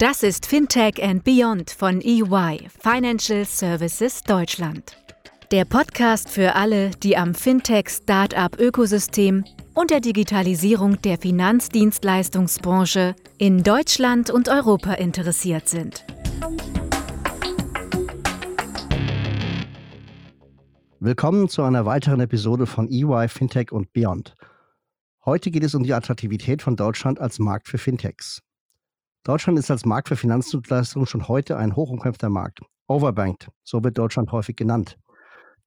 Das ist Fintech and Beyond von EY, Financial Services Deutschland. Der Podcast für alle, die am Fintech-Startup-Ökosystem und der Digitalisierung der Finanzdienstleistungsbranche in Deutschland und Europa interessiert sind. Willkommen zu einer weiteren Episode von EY Fintech und Beyond. Heute geht es um die Attraktivität von Deutschland als Markt für Fintechs. Deutschland ist als Markt für Finanzdienstleistungen schon heute ein hochumkämpfter Markt. Overbanked, so wird Deutschland häufig genannt.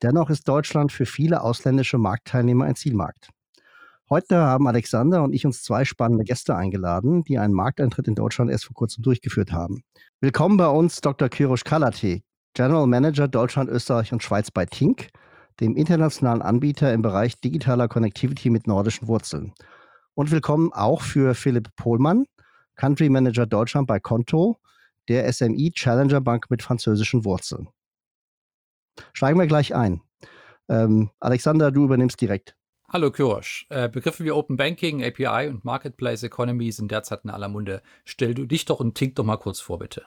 Dennoch ist Deutschland für viele ausländische Marktteilnehmer ein Zielmarkt. Heute haben Alexander und ich uns zwei spannende Gäste eingeladen, die einen Markteintritt in Deutschland erst vor kurzem durchgeführt haben. Willkommen bei uns Dr. Kirosh Kalate, General Manager Deutschland, Österreich und Schweiz bei Tink, dem internationalen Anbieter im Bereich digitaler Connectivity mit nordischen Wurzeln. Und willkommen auch für Philipp Pohlmann, Country Manager Deutschland bei Konto, der SMI Challenger Bank mit französischen Wurzeln. Steigen wir gleich ein. Ähm, Alexander, du übernimmst direkt. Hallo Kyrosch. Äh, Begriffe wie Open Banking, API und Marketplace Economy sind derzeit in aller Munde. Stell du dich doch und Tink doch mal kurz vor, bitte.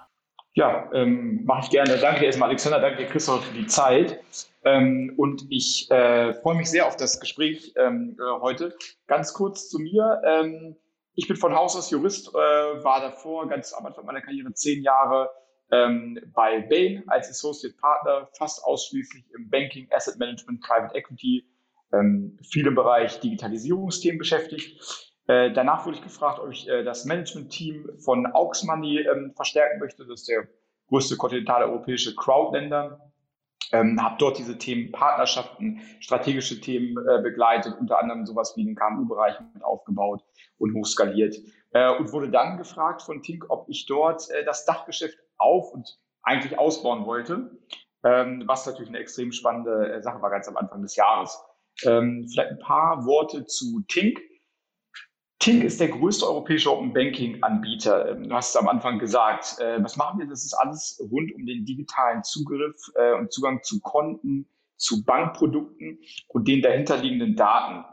Ja, ähm, mache ich gerne. Danke dir erstmal, Alexander. Danke dir, Christoph, für die Zeit. Ähm, und ich äh, freue mich sehr auf das Gespräch ähm, äh, heute. Ganz kurz zu mir. Ähm, ich bin von Haus aus Jurist, äh, war davor ganz am Anfang meiner Karriere zehn Jahre ähm, bei Bain als Associate Partner, fast ausschließlich im Banking, Asset Management, Private Equity, ähm, viel im Bereich Digitalisierungsthemen beschäftigt. Äh, danach wurde ich gefragt, ob ich äh, das Management-Team von Aux Money ähm, verstärken möchte. Das ist der größte kontinentale europäische Crowdlender ähm, habe dort diese Themen Partnerschaften, strategische Themen äh, begleitet, unter anderem sowas wie den KMU-Bereich mit aufgebaut und hochskaliert äh, und wurde dann gefragt von Tink, ob ich dort äh, das Dachgeschäft auf und eigentlich ausbauen wollte, ähm, was natürlich eine extrem spannende äh, Sache war ganz am Anfang des Jahres. Ähm, vielleicht ein paar Worte zu Tink. Tink ist der größte europäische Open Banking Anbieter. Ähm, du hast es am Anfang gesagt. Äh, was machen wir? Das ist alles rund um den digitalen Zugriff äh, und Zugang zu Konten, zu Bankprodukten und den dahinterliegenden Daten,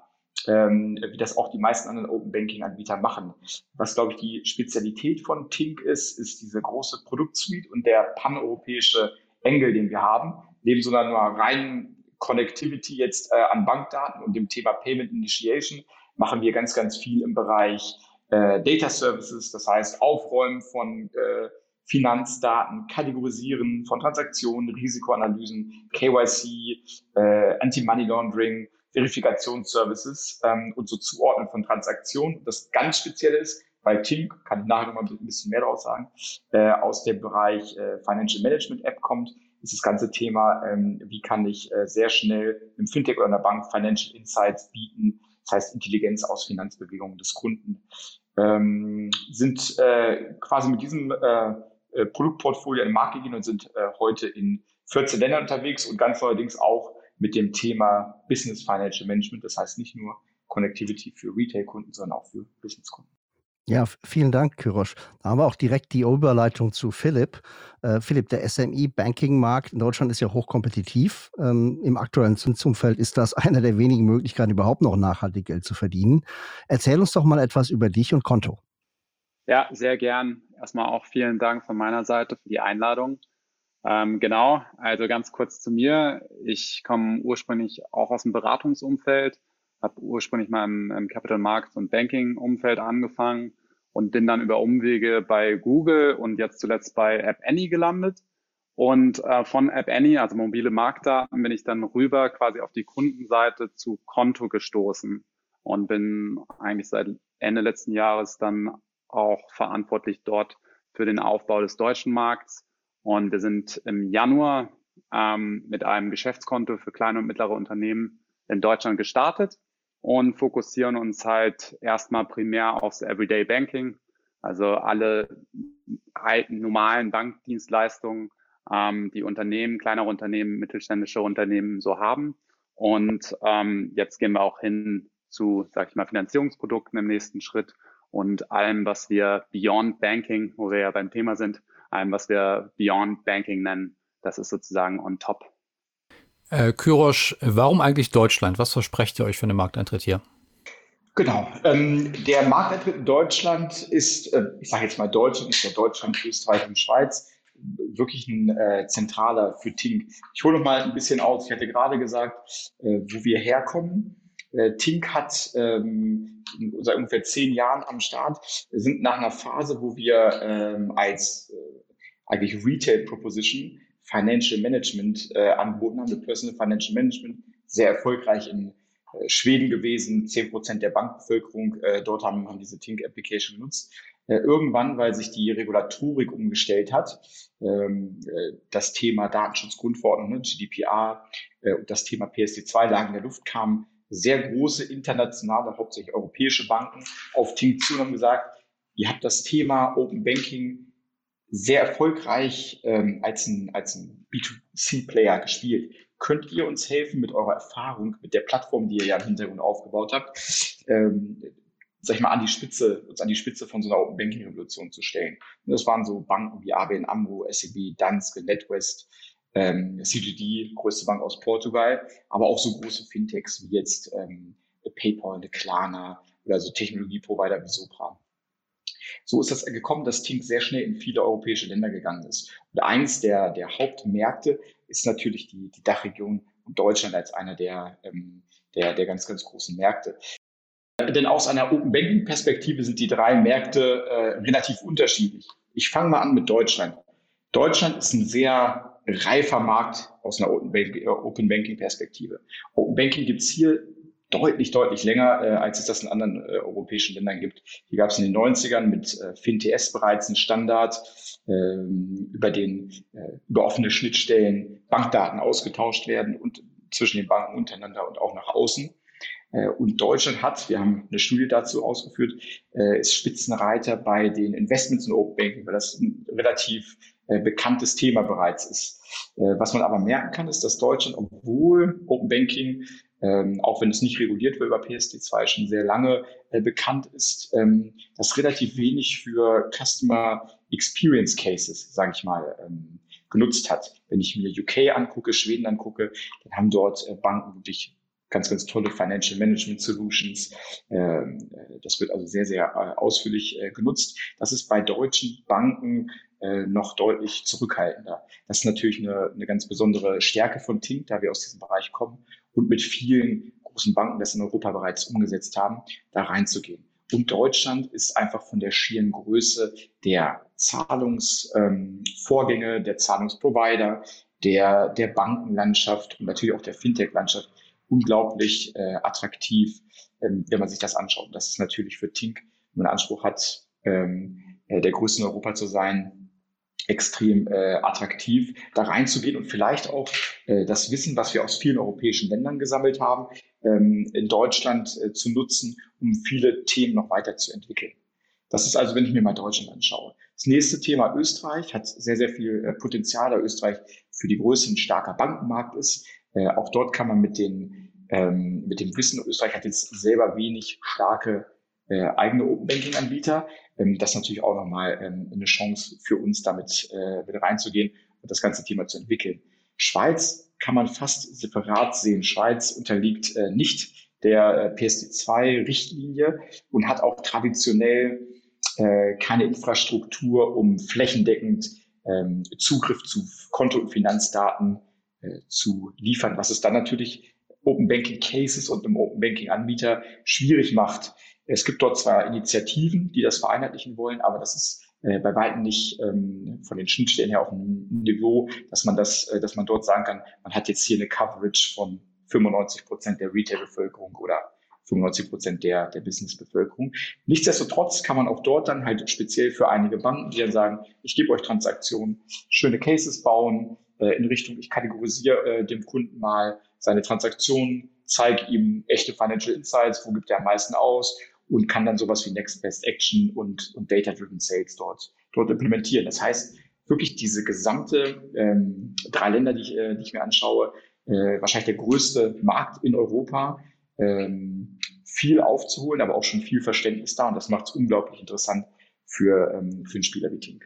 ähm, wie das auch die meisten anderen Open Banking Anbieter machen. Was, glaube ich, die Spezialität von Tink ist, ist diese große Produktsuite und der paneuropäische Engel, den wir haben. Neben so einer reinen Connectivity jetzt äh, an Bankdaten und dem Thema Payment Initiation machen wir ganz, ganz viel im Bereich äh, Data Services, das heißt Aufräumen von äh, Finanzdaten, Kategorisieren von Transaktionen, Risikoanalysen, KYC, äh, Anti-Money Laundering, Verifikationsservices ähm, und so Zuordnen von Transaktionen. Das ganz Spezielle ist, bei Tink, kann ich nachher noch mal ein bisschen mehr draus sagen, äh, aus dem Bereich äh, Financial Management App kommt, ist das ganze Thema, ähm, wie kann ich äh, sehr schnell im Fintech oder in der Bank Financial Insights bieten, das heißt Intelligenz aus Finanzbewegungen des Kunden, ähm, sind äh, quasi mit diesem äh, äh Produktportfolio in den Markt gegangen und sind äh, heute in 14 Ländern unterwegs und ganz neuerdings auch mit dem Thema Business Financial Management. Das heißt nicht nur Connectivity für Retail-Kunden, sondern auch für Business-Kunden. Ja, vielen Dank, Kyrosch. Da haben wir auch direkt die Überleitung zu Philipp. Äh, Philipp, der SMI-Banking-Markt in Deutschland ist ja hochkompetitiv. Ähm, Im aktuellen Zinsumfeld ist das eine der wenigen Möglichkeiten, überhaupt noch nachhaltig Geld zu verdienen. Erzähl uns doch mal etwas über dich und Konto. Ja, sehr gern. Erstmal auch vielen Dank von meiner Seite für die Einladung. Ähm, genau, also ganz kurz zu mir. Ich komme ursprünglich auch aus dem Beratungsumfeld, habe ursprünglich mal im, im Capital Markets und Banking Umfeld angefangen und bin dann über Umwege bei Google und jetzt zuletzt bei App Annie gelandet. Und äh, von App Annie, also mobile Marktdaten, bin ich dann rüber quasi auf die Kundenseite zu Konto gestoßen und bin eigentlich seit Ende letzten Jahres dann auch verantwortlich dort für den Aufbau des deutschen Markts. Und wir sind im Januar ähm, mit einem Geschäftskonto für kleine und mittlere Unternehmen in Deutschland gestartet und fokussieren uns halt erstmal primär aufs Everyday Banking, also alle alten normalen Bankdienstleistungen, ähm, die Unternehmen, kleinere Unternehmen, mittelständische Unternehmen so haben. Und ähm, jetzt gehen wir auch hin zu, sag ich mal, Finanzierungsprodukten im nächsten Schritt und allem, was wir Beyond Banking, wo wir ja beim Thema sind, allem, was wir Beyond Banking nennen, das ist sozusagen on top äh, Kyrosch, warum eigentlich Deutschland? Was versprecht ihr euch für einen Markteintritt hier? Genau. Ähm, der Markteintritt in Deutschland ist, äh, ich sage jetzt mal Deutschland, ist ja Deutschland, Österreich und Schweiz, wirklich ein äh, zentraler für Tink. Ich hole noch mal ein bisschen aus. Ich hatte gerade gesagt, äh, wo wir herkommen. Äh, Tink hat ähm, seit ungefähr zehn Jahren am Start. Sind nach einer Phase, wo wir ähm, als äh, eigentlich Retail Proposition Financial Management äh, angeboten haben, mit Personal Financial Management, sehr erfolgreich in äh, Schweden gewesen, zehn Prozent der Bankbevölkerung äh, dort haben, haben diese Tink-Application genutzt. Äh, irgendwann, weil sich die Regulatorik umgestellt hat, ähm, äh, das Thema Datenschutzgrundverordnung, ne, GDPR äh, und das Thema PSD2 lagen in der Luft, kamen sehr große internationale, hauptsächlich europäische Banken auf Tink zu und haben gesagt, ihr habt das Thema Open Banking sehr erfolgreich ähm, als ein, als ein B2C-Player gespielt. Könnt ihr uns helfen mit eurer Erfahrung, mit der Plattform, die ihr ja im Hintergrund aufgebaut habt, ähm, sag ich mal, an die Spitze, uns an die Spitze von so einer Open Banking Revolution zu stellen? Und das waren so Banken wie ABN AMRO, SEB, Danske, NetWest, ähm, CGD, größte Bank aus Portugal, aber auch so große Fintechs wie jetzt ähm, PayPal, Klarna oder so Technologieprovider wie Sopra. So ist das gekommen, dass Tink sehr schnell in viele europäische Länder gegangen ist. Und eins der, der Hauptmärkte ist natürlich die, die Dachregion und Deutschland als einer der, ähm, der, der ganz, ganz großen Märkte. Denn aus einer Open Banking Perspektive sind die drei Märkte äh, relativ unterschiedlich. Ich fange mal an mit Deutschland. Deutschland ist ein sehr reifer Markt aus einer Open Banking Perspektive. Open Banking gibt es hier deutlich, deutlich länger, äh, als es das in anderen äh, europäischen Ländern gibt. Hier gab es in den 90ern mit äh, FinTS bereits einen Standard, ähm, über den äh, über offene Schnittstellen Bankdaten ausgetauscht werden und zwischen den Banken untereinander und auch nach außen. Äh, und Deutschland hat, wir haben eine Studie dazu ausgeführt, äh, ist Spitzenreiter bei den Investments in Open Banking, weil das ein relativ äh, bekanntes Thema bereits ist. Was man aber merken kann, ist, dass Deutschland, obwohl Open Banking ähm, auch wenn es nicht reguliert wird über PSD2 schon sehr lange äh, bekannt ist, ähm, dass relativ wenig für Customer Experience Cases, sage ich mal, ähm, genutzt hat. Wenn ich mir UK angucke, Schweden angucke, dann haben dort äh, Banken wirklich ganz, ganz tolle Financial Management Solutions. Ähm, äh, das wird also sehr, sehr äh, ausführlich äh, genutzt. Das ist bei deutschen Banken noch deutlich zurückhaltender. Das ist natürlich eine, eine ganz besondere Stärke von Tink, da wir aus diesem Bereich kommen und mit vielen großen Banken das in Europa bereits umgesetzt haben, da reinzugehen. Und Deutschland ist einfach von der schieren Größe der Zahlungsvorgänge, ähm, der Zahlungsprovider, der, der Bankenlandschaft und natürlich auch der Fintech-Landschaft unglaublich äh, attraktiv, ähm, wenn man sich das anschaut. Das ist natürlich für Tink, wenn man Anspruch hat, ähm, äh, der größte in Europa zu sein, extrem äh, attraktiv, da reinzugehen und vielleicht auch das Wissen, was wir aus vielen europäischen Ländern gesammelt haben, ähm, in Deutschland äh, zu nutzen, um viele Themen noch weiterzuentwickeln. Das ist also, wenn ich mir mal Deutschland anschaue. Das nächste Thema Österreich hat sehr, sehr viel äh, Potenzial, da Österreich für die Größe ein starker Bankenmarkt ist. Äh, auch dort kann man mit, den, ähm, mit dem Wissen, Österreich hat jetzt selber wenig starke äh, eigene Open Banking Anbieter. Ähm, das ist natürlich auch nochmal eine Chance für uns, damit äh, mit reinzugehen und das ganze Thema zu entwickeln. Schweiz kann man fast separat sehen. Schweiz unterliegt äh, nicht der äh, PSD2-Richtlinie und hat auch traditionell äh, keine Infrastruktur, um flächendeckend ähm, Zugriff zu Konto- und Finanzdaten äh, zu liefern, was es dann natürlich Open Banking Cases und einem Open Banking Anbieter schwierig macht, es gibt dort zwar Initiativen, die das vereinheitlichen wollen, aber das ist äh, bei weitem nicht ähm, von den Schnittstellen her auf einem Niveau, dass man das, äh, dass man dort sagen kann, man hat jetzt hier eine Coverage von 95 Prozent der Retail-Bevölkerung oder 95 Prozent der, der Business-Bevölkerung. Nichtsdestotrotz kann man auch dort dann halt speziell für einige Banken, die dann sagen, ich gebe euch Transaktionen, schöne Cases bauen, äh, in Richtung, ich kategorisiere äh, dem Kunden mal seine Transaktionen, zeige ihm echte Financial Insights, wo gibt er am meisten aus und kann dann sowas wie Next Best Action und, und Data-Driven Sales dort, dort implementieren. Das heißt, wirklich diese gesamte ähm, drei Länder, die ich, äh, die ich mir anschaue, äh, wahrscheinlich der größte Markt in Europa, ähm, viel aufzuholen, aber auch schon viel Verständnis da und das macht es unglaublich interessant für, ähm, für einen Spieler wie Tink.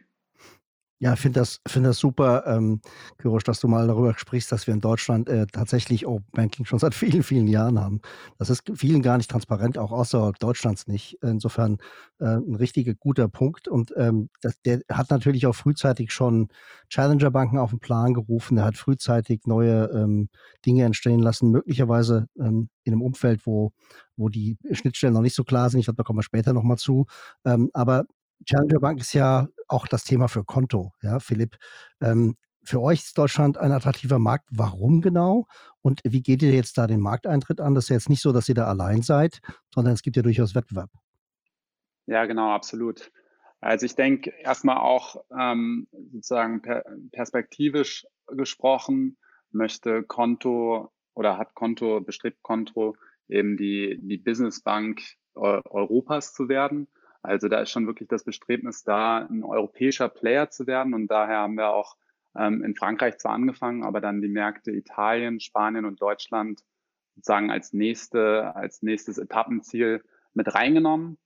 Ja, ich finde das, find das super, ähm, Kyrosch, dass du mal darüber sprichst, dass wir in Deutschland äh, tatsächlich Open Banking schon seit vielen, vielen Jahren haben. Das ist vielen gar nicht transparent, auch außerhalb Deutschlands nicht. Insofern äh, ein richtiger guter Punkt. Und ähm, das, der hat natürlich auch frühzeitig schon Challenger-Banken auf den Plan gerufen. Der hat frühzeitig neue ähm, Dinge entstehen lassen, möglicherweise ähm, in einem Umfeld, wo, wo die Schnittstellen noch nicht so klar sind. Ich glaube, da kommen wir später nochmal zu. Ähm, aber Challenger Bank ist ja auch das Thema für Konto, ja, Philipp. Ähm, für euch ist Deutschland ein attraktiver Markt. Warum genau? Und wie geht ihr jetzt da den Markteintritt an? Das ist ja jetzt nicht so, dass ihr da allein seid, sondern es gibt ja durchaus Wettbewerb. Ja, genau, absolut. Also ich denke erstmal auch ähm, sozusagen per perspektivisch gesprochen, möchte Konto oder hat Konto, bestrebt Konto eben die, die Businessbank Europas zu werden. Also da ist schon wirklich das Bestrebnis da, ein europäischer Player zu werden. Und daher haben wir auch ähm, in Frankreich zwar angefangen, aber dann die Märkte Italien, Spanien und Deutschland sozusagen als nächste, als nächstes Etappenziel mit reingenommen.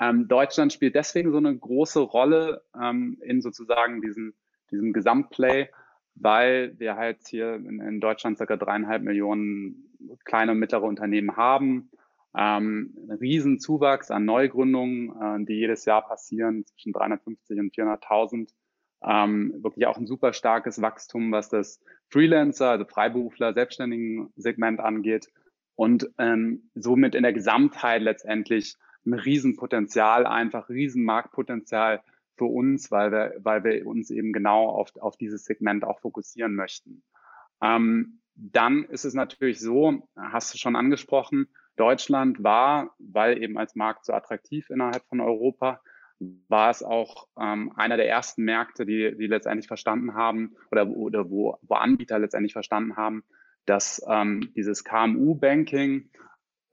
Ähm, Deutschland spielt deswegen so eine große Rolle ähm, in sozusagen diesem, diesem Gesamtplay, weil wir halt hier in, in Deutschland circa dreieinhalb Millionen kleine und mittlere Unternehmen haben ähm, ein Riesenzuwachs an Neugründungen, äh, die jedes Jahr passieren, zwischen 350 und 400.000. Ähm, wirklich auch ein super starkes Wachstum, was das Freelancer, also Freiberufler, selbstständigen Segment angeht und ähm, somit in der Gesamtheit letztendlich ein Riesenpotenzial, einfach Riesenmarktpotenzial für uns, weil wir, weil wir uns eben genau auf, auf dieses Segment auch fokussieren möchten. Ähm, dann ist es natürlich so, hast du schon angesprochen, Deutschland war, weil eben als Markt so attraktiv innerhalb von Europa, war es auch ähm, einer der ersten Märkte, die, die letztendlich verstanden haben oder, oder wo, wo Anbieter letztendlich verstanden haben, dass ähm, dieses KMU-Banking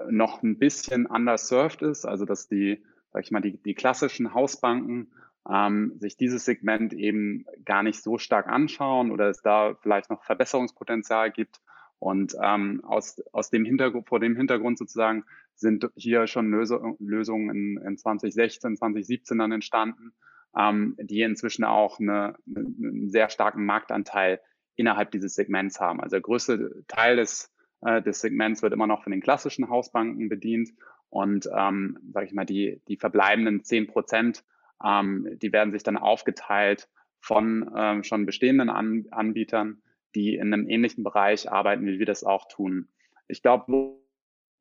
noch ein bisschen underserved ist, also dass die, sag ich mal, die, die klassischen Hausbanken ähm, sich dieses Segment eben gar nicht so stark anschauen oder es da vielleicht noch Verbesserungspotenzial gibt und ähm, aus, aus dem Hintergrund, vor dem Hintergrund sozusagen sind hier schon Lösungen in, in 2016, 2017 dann entstanden, ähm, die inzwischen auch eine, eine, einen sehr starken Marktanteil innerhalb dieses Segments haben. Also der größte Teil des, äh, des Segments wird immer noch von den klassischen Hausbanken bedient und ähm, sage ich mal, die, die verbleibenden zehn Prozent, ähm, die werden sich dann aufgeteilt von ähm, schon bestehenden An Anbietern die in einem ähnlichen Bereich arbeiten, wie wir das auch tun. Ich glaube, wo,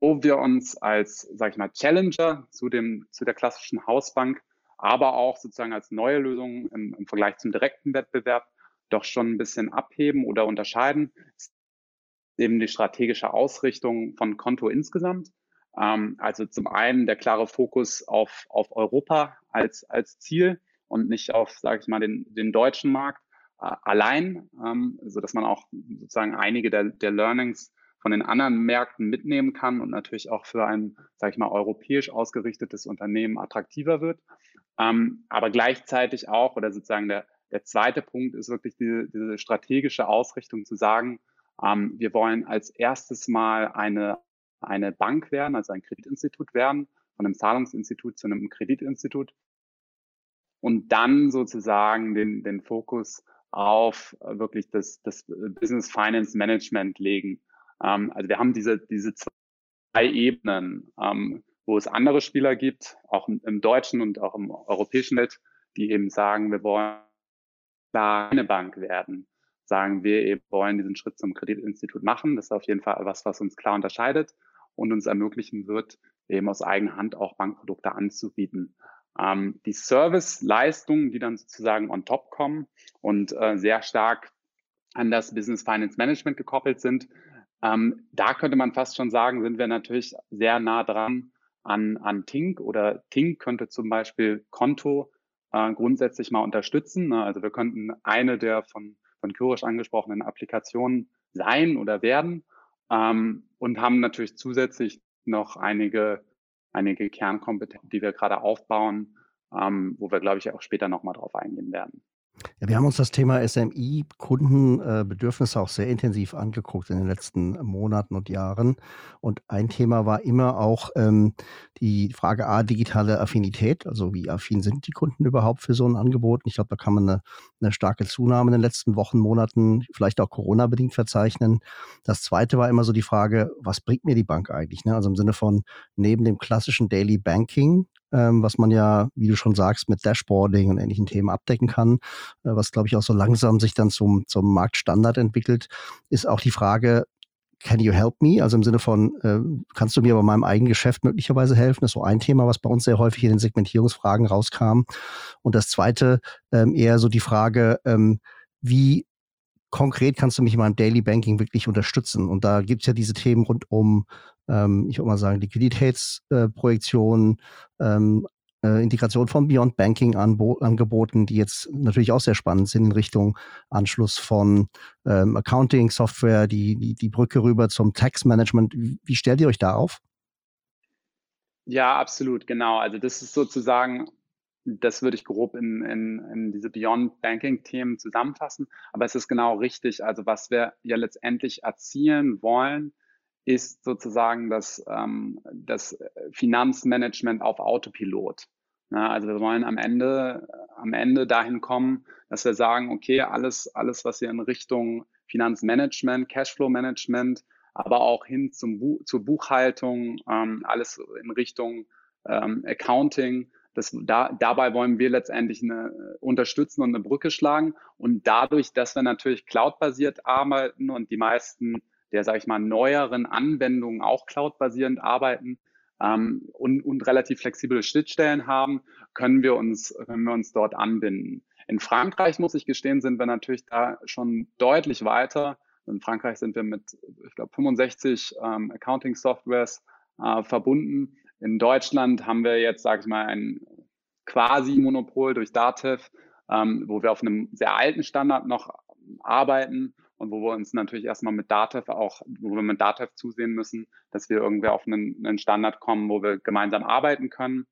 wo wir uns als, sag ich mal, Challenger zu dem, zu der klassischen Hausbank, aber auch sozusagen als neue Lösung im, im Vergleich zum direkten Wettbewerb doch schon ein bisschen abheben oder unterscheiden, ist eben die strategische Ausrichtung von Konto insgesamt. Ähm, also zum einen der klare Fokus auf, auf Europa als, als Ziel und nicht auf, sage ich mal, den, den deutschen Markt allein, ähm, so dass man auch sozusagen einige der, der Learnings von den anderen Märkten mitnehmen kann und natürlich auch für ein, sage ich mal, europäisch ausgerichtetes Unternehmen attraktiver wird. Ähm, aber gleichzeitig auch, oder sozusagen der, der zweite Punkt ist wirklich diese, diese strategische Ausrichtung zu sagen, ähm, wir wollen als erstes mal eine, eine Bank werden, also ein Kreditinstitut werden, von einem Zahlungsinstitut zu einem Kreditinstitut und dann sozusagen den, den Fokus auf äh, wirklich das, das Business Finance Management legen. Ähm, also wir haben diese, diese zwei Ebenen, ähm, wo es andere Spieler gibt, auch im, im deutschen und auch im europäischen Welt, die eben sagen, wir wollen eine Bank werden. Sagen wir eben, wollen diesen Schritt zum Kreditinstitut machen. Das ist auf jeden Fall was, was uns klar unterscheidet und uns ermöglichen wird, eben aus eigener Hand auch Bankprodukte anzubieten. Ähm, die Serviceleistungen, die dann sozusagen on top kommen und äh, sehr stark an das Business Finance Management gekoppelt sind, ähm, da könnte man fast schon sagen, sind wir natürlich sehr nah dran an, an Tink oder Tink könnte zum Beispiel Konto äh, grundsätzlich mal unterstützen. Ne? Also wir könnten eine der von, von Kyrisch angesprochenen Applikationen sein oder werden ähm, und haben natürlich zusätzlich noch einige einige Kernkompetenzen, die wir gerade aufbauen, ähm, wo wir, glaube ich, auch später nochmal drauf eingehen werden. Ja, wir haben uns das Thema SMI-Kundenbedürfnisse auch sehr intensiv angeguckt in den letzten Monaten und Jahren. Und ein Thema war immer auch ähm, die Frage A, digitale Affinität, also wie affin sind die Kunden überhaupt für so ein Angebot? Ich glaube, da kann man eine, eine starke Zunahme in den letzten Wochen, Monaten, vielleicht auch Corona-bedingt verzeichnen. Das zweite war immer so die Frage, was bringt mir die Bank eigentlich? Ne? Also im Sinne von neben dem klassischen Daily Banking, ähm, was man ja, wie du schon sagst, mit Dashboarding und ähnlichen Themen abdecken kann, äh, was glaube ich auch so langsam sich dann zum, zum Marktstandard entwickelt, ist auch die Frage, can you help me? Also im Sinne von, äh, kannst du mir bei meinem eigenen Geschäft möglicherweise helfen? Das ist so ein Thema, was bei uns sehr häufig in den Segmentierungsfragen rauskam. Und das zweite, ähm, eher so die Frage, ähm, wie konkret kannst du mich in meinem Daily Banking wirklich unterstützen? Und da gibt es ja diese Themen rund um ähm, ich würde mal sagen, Liquiditätsprojektion, ähm, äh, Integration von Beyond Banking Angeboten, die jetzt natürlich auch sehr spannend sind in Richtung Anschluss von ähm, Accounting Software, die, die, die Brücke rüber zum Tax Management. Wie stellt ihr euch da auf? Ja, absolut, genau. Also das ist sozusagen, das würde ich grob in, in, in diese Beyond Banking-Themen zusammenfassen. Aber es ist genau richtig. Also was wir ja letztendlich erzielen wollen, ist sozusagen das, ähm, das Finanzmanagement auf Autopilot. Ja, also wir wollen am Ende, am Ende dahin kommen, dass wir sagen, okay, alles, alles, was wir in Richtung Finanzmanagement, Cashflow-Management, aber auch hin zum Bu zur Buchhaltung, ähm, alles in Richtung ähm, Accounting, das, da, dabei wollen wir letztendlich eine, unterstützen und eine Brücke schlagen. Und dadurch, dass wir natürlich cloud-basiert arbeiten und die meisten der, sage ich mal, neueren Anwendungen auch cloud-basierend arbeiten ähm, und, und relativ flexible Schnittstellen haben, können wir uns, können wir uns dort anbinden. In Frankreich, muss ich gestehen, sind wir natürlich da schon deutlich weiter. In Frankreich sind wir mit, ich glaube, 65 ähm, Accounting-Softwares äh, verbunden. In Deutschland haben wir jetzt, sage ich mal, ein Quasi-Monopol durch Datev, ähm, wo wir auf einem sehr alten Standard noch arbeiten und wo wir uns natürlich erstmal mit Datev auch, wo wir mit Datev zusehen müssen, dass wir irgendwie auf einen, einen Standard kommen, wo wir gemeinsam arbeiten können.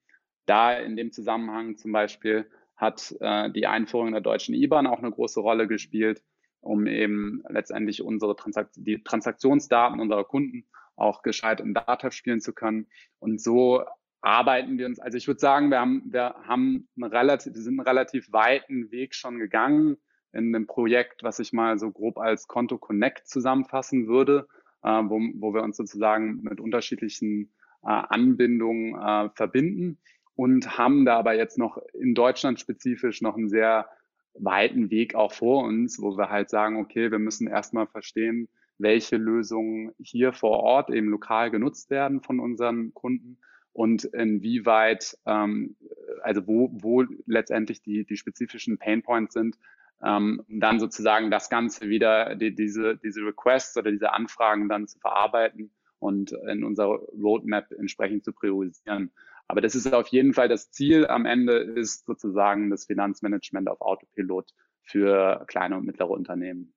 Da in dem Zusammenhang zum Beispiel hat äh, die Einführung der deutschen IBAN auch eine große Rolle gespielt, um eben letztendlich unsere Transakt die Transaktionsdaten unserer Kunden auch gescheit in Datev spielen zu können. Und so arbeiten wir uns, also ich würde sagen, wir haben, wir haben einen relativ, wir sind einen relativ weiten Weg schon gegangen in einem Projekt, was ich mal so grob als Konto Connect zusammenfassen würde, äh, wo, wo wir uns sozusagen mit unterschiedlichen äh, Anbindungen äh, verbinden und haben da aber jetzt noch in Deutschland spezifisch noch einen sehr weiten Weg auch vor uns, wo wir halt sagen, okay, wir müssen erstmal verstehen, welche Lösungen hier vor Ort eben lokal genutzt werden von unseren Kunden und inwieweit, ähm, also wo, wo letztendlich die, die spezifischen Painpoints sind, ähm, dann sozusagen das Ganze wieder, die, diese, diese Requests oder diese Anfragen dann zu verarbeiten und in unserer Roadmap entsprechend zu priorisieren. Aber das ist auf jeden Fall das Ziel. Am Ende ist sozusagen das Finanzmanagement auf Autopilot für kleine und mittlere Unternehmen.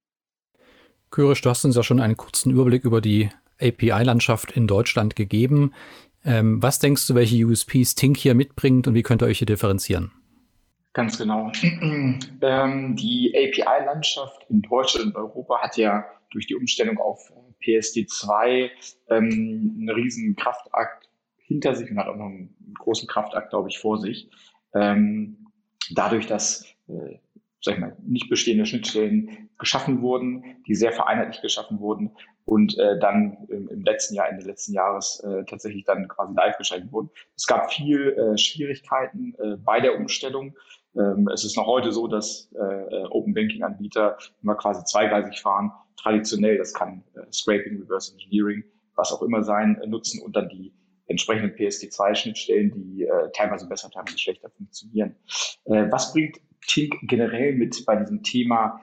Körisch, du hast uns ja schon einen kurzen Überblick über die API-Landschaft in Deutschland gegeben. Ähm, was denkst du, welche USPs Tink hier mitbringt und wie könnt ihr euch hier differenzieren? Ganz genau. ähm, die API-Landschaft in Deutschland und Europa hat ja durch die Umstellung auf PSD2 ähm, einen riesen Kraftakt hinter sich und hat auch noch einen großen Kraftakt, glaube ich, vor sich. Ähm, dadurch, dass äh, sag ich mal, nicht bestehende Schnittstellen geschaffen wurden, die sehr vereinheitlich geschaffen wurden und äh, dann im, im, letzten Jahr, Ende letzten Jahres äh, tatsächlich dann quasi live geschaltet wurden. Es gab viel äh, Schwierigkeiten äh, bei der Umstellung. Ähm, es ist noch heute so, dass äh, äh, Open Banking Anbieter immer quasi zweigleisig fahren. Traditionell, das kann Scraping, Reverse Engineering, was auch immer sein, nutzen und dann die entsprechenden PSD2-Schnittstellen, die teilweise besser, teilweise schlechter funktionieren. Was bringt generell mit bei diesem Thema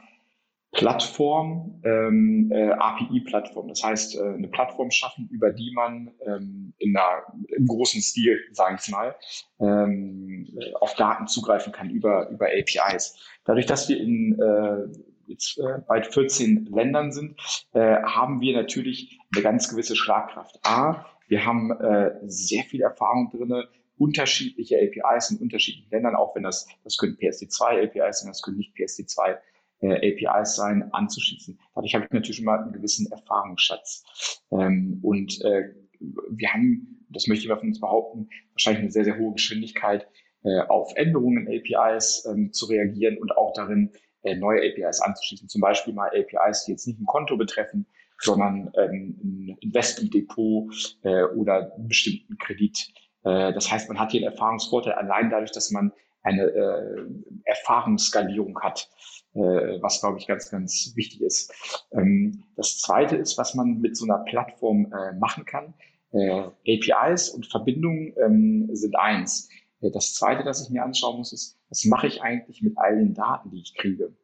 Plattform, ähm, äh, API-Plattform. Das heißt, äh, eine Plattform schaffen, über die man ähm, in einer, im großen Stil, sage ich mal, ähm, auf Daten zugreifen kann über, über APIs. Dadurch, dass wir in äh, jetzt äh, bald 14 Ländern sind, äh, haben wir natürlich eine ganz gewisse Schlagkraft. A, Wir haben äh, sehr viel Erfahrung drin, unterschiedliche APIs in unterschiedlichen Ländern, auch wenn das, das können PSD2 APIs sein, das können nicht PSD2 äh, APIs sein, anzuschließen. Dadurch habe ich natürlich mal einen gewissen Erfahrungsschatz. Ähm, und äh, wir haben, das möchte ich mal von uns behaupten, wahrscheinlich eine sehr, sehr hohe Geschwindigkeit, äh, auf Änderungen in APIs ähm, zu reagieren und auch darin, äh, neue APIs anzuschließen. Zum Beispiel mal APIs, die jetzt nicht ein Konto betreffen, sondern ähm, ein Investmentdepot äh, oder einen bestimmten Kredit. Äh, das heißt, man hat hier einen Erfahrungsvorteil allein dadurch, dass man eine äh, Erfahrungsskalierung hat, äh, was, glaube ich, ganz, ganz wichtig ist. Ähm, das Zweite ist, was man mit so einer Plattform äh, machen kann. Äh, APIs und Verbindungen ähm, sind eins. Äh, das Zweite, das ich mir anschauen muss, ist, was mache ich eigentlich mit all den Daten, die ich kriege?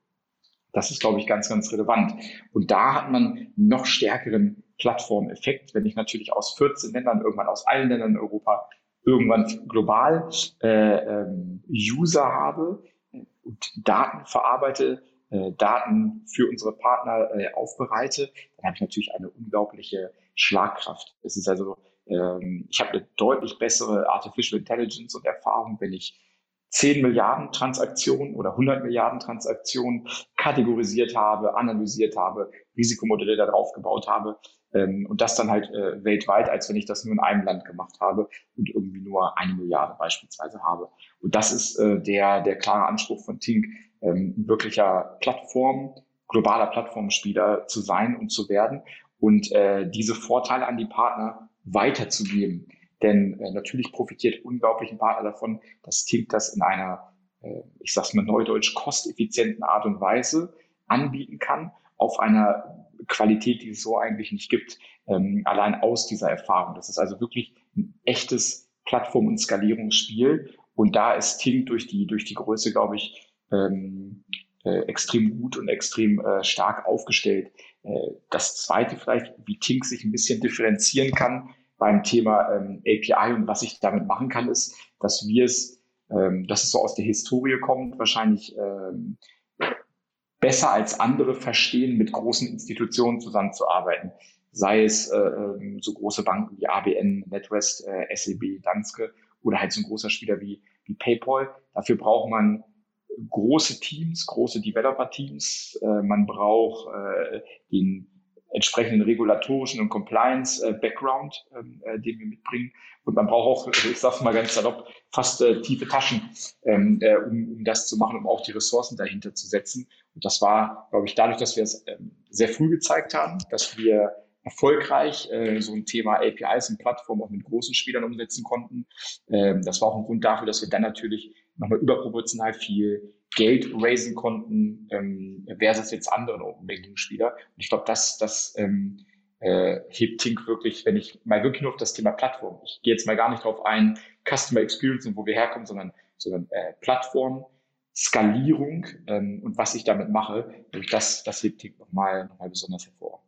Das ist, glaube ich, ganz, ganz relevant. Und da hat man noch stärkeren Plattformeffekt, wenn ich natürlich aus 14 Ländern, irgendwann aus allen Ländern in Europa, irgendwann global äh, ähm, User habe und Daten verarbeite, äh, Daten für unsere Partner äh, aufbereite, dann habe ich natürlich eine unglaubliche Schlagkraft. Es ist also, ähm, ich habe eine deutlich bessere Artificial Intelligence und Erfahrung, wenn ich 10 Milliarden Transaktionen oder 100 Milliarden Transaktionen kategorisiert habe, analysiert habe, Risikomodelle darauf gebaut habe ähm, und das dann halt äh, weltweit, als wenn ich das nur in einem Land gemacht habe und irgendwie nur eine Milliarde beispielsweise habe. Und das ist äh, der, der klare Anspruch von Tink, ähm, wirklicher Plattform, globaler Plattformspieler zu sein und zu werden und äh, diese Vorteile an die Partner weiterzugeben. Denn äh, natürlich profitiert unglaublich ein Partner davon, dass Tink das in einer, äh, ich sag's mal neudeutsch, kosteffizienten Art und Weise anbieten kann, auf einer Qualität, die es so eigentlich nicht gibt, ähm, allein aus dieser Erfahrung. Das ist also wirklich ein echtes Plattform- und Skalierungsspiel. Und da ist Tink durch die, durch die Größe, glaube ich, ähm, äh, extrem gut und extrem äh, stark aufgestellt. Äh, das zweite vielleicht, wie Tink sich ein bisschen differenzieren kann, beim Thema ähm, API und was ich damit machen kann, ist, dass wir es, ähm, dass es so aus der Historie kommt, wahrscheinlich ähm, besser als andere verstehen, mit großen Institutionen zusammenzuarbeiten. Sei es äh, ähm, so große Banken wie ABN, NetWest, äh, SEB, Danske oder halt so ein großer Spieler wie, wie PayPal. Dafür braucht man große Teams, große Developer-Teams. Äh, man braucht äh, den entsprechenden regulatorischen und Compliance-Background, äh, ähm, äh, den wir mitbringen. Und man braucht auch, ich sage mal ganz salopp, fast äh, tiefe Taschen, ähm, äh, um, um das zu machen, um auch die Ressourcen dahinter zu setzen. Und das war, glaube ich, dadurch, dass wir es ähm, sehr früh gezeigt haben, dass wir erfolgreich äh, so ein Thema APIs und Plattformen auch mit großen Spielern umsetzen konnten. Ähm, das war auch ein Grund dafür, dass wir dann natürlich nochmal überproportional viel Geld raisen konnten, ähm, versus jetzt andere Open Banking Spieler. Und ich glaube, das, das ähm, äh, hebt Tink wirklich, wenn ich mal wirklich nur auf das Thema Plattform, ich gehe jetzt mal gar nicht drauf ein, Customer Experience und wo wir herkommen, sondern, sondern äh, Plattform, Skalierung ähm, und was ich damit mache, das, das hebt Tink nochmal noch mal besonders hervor.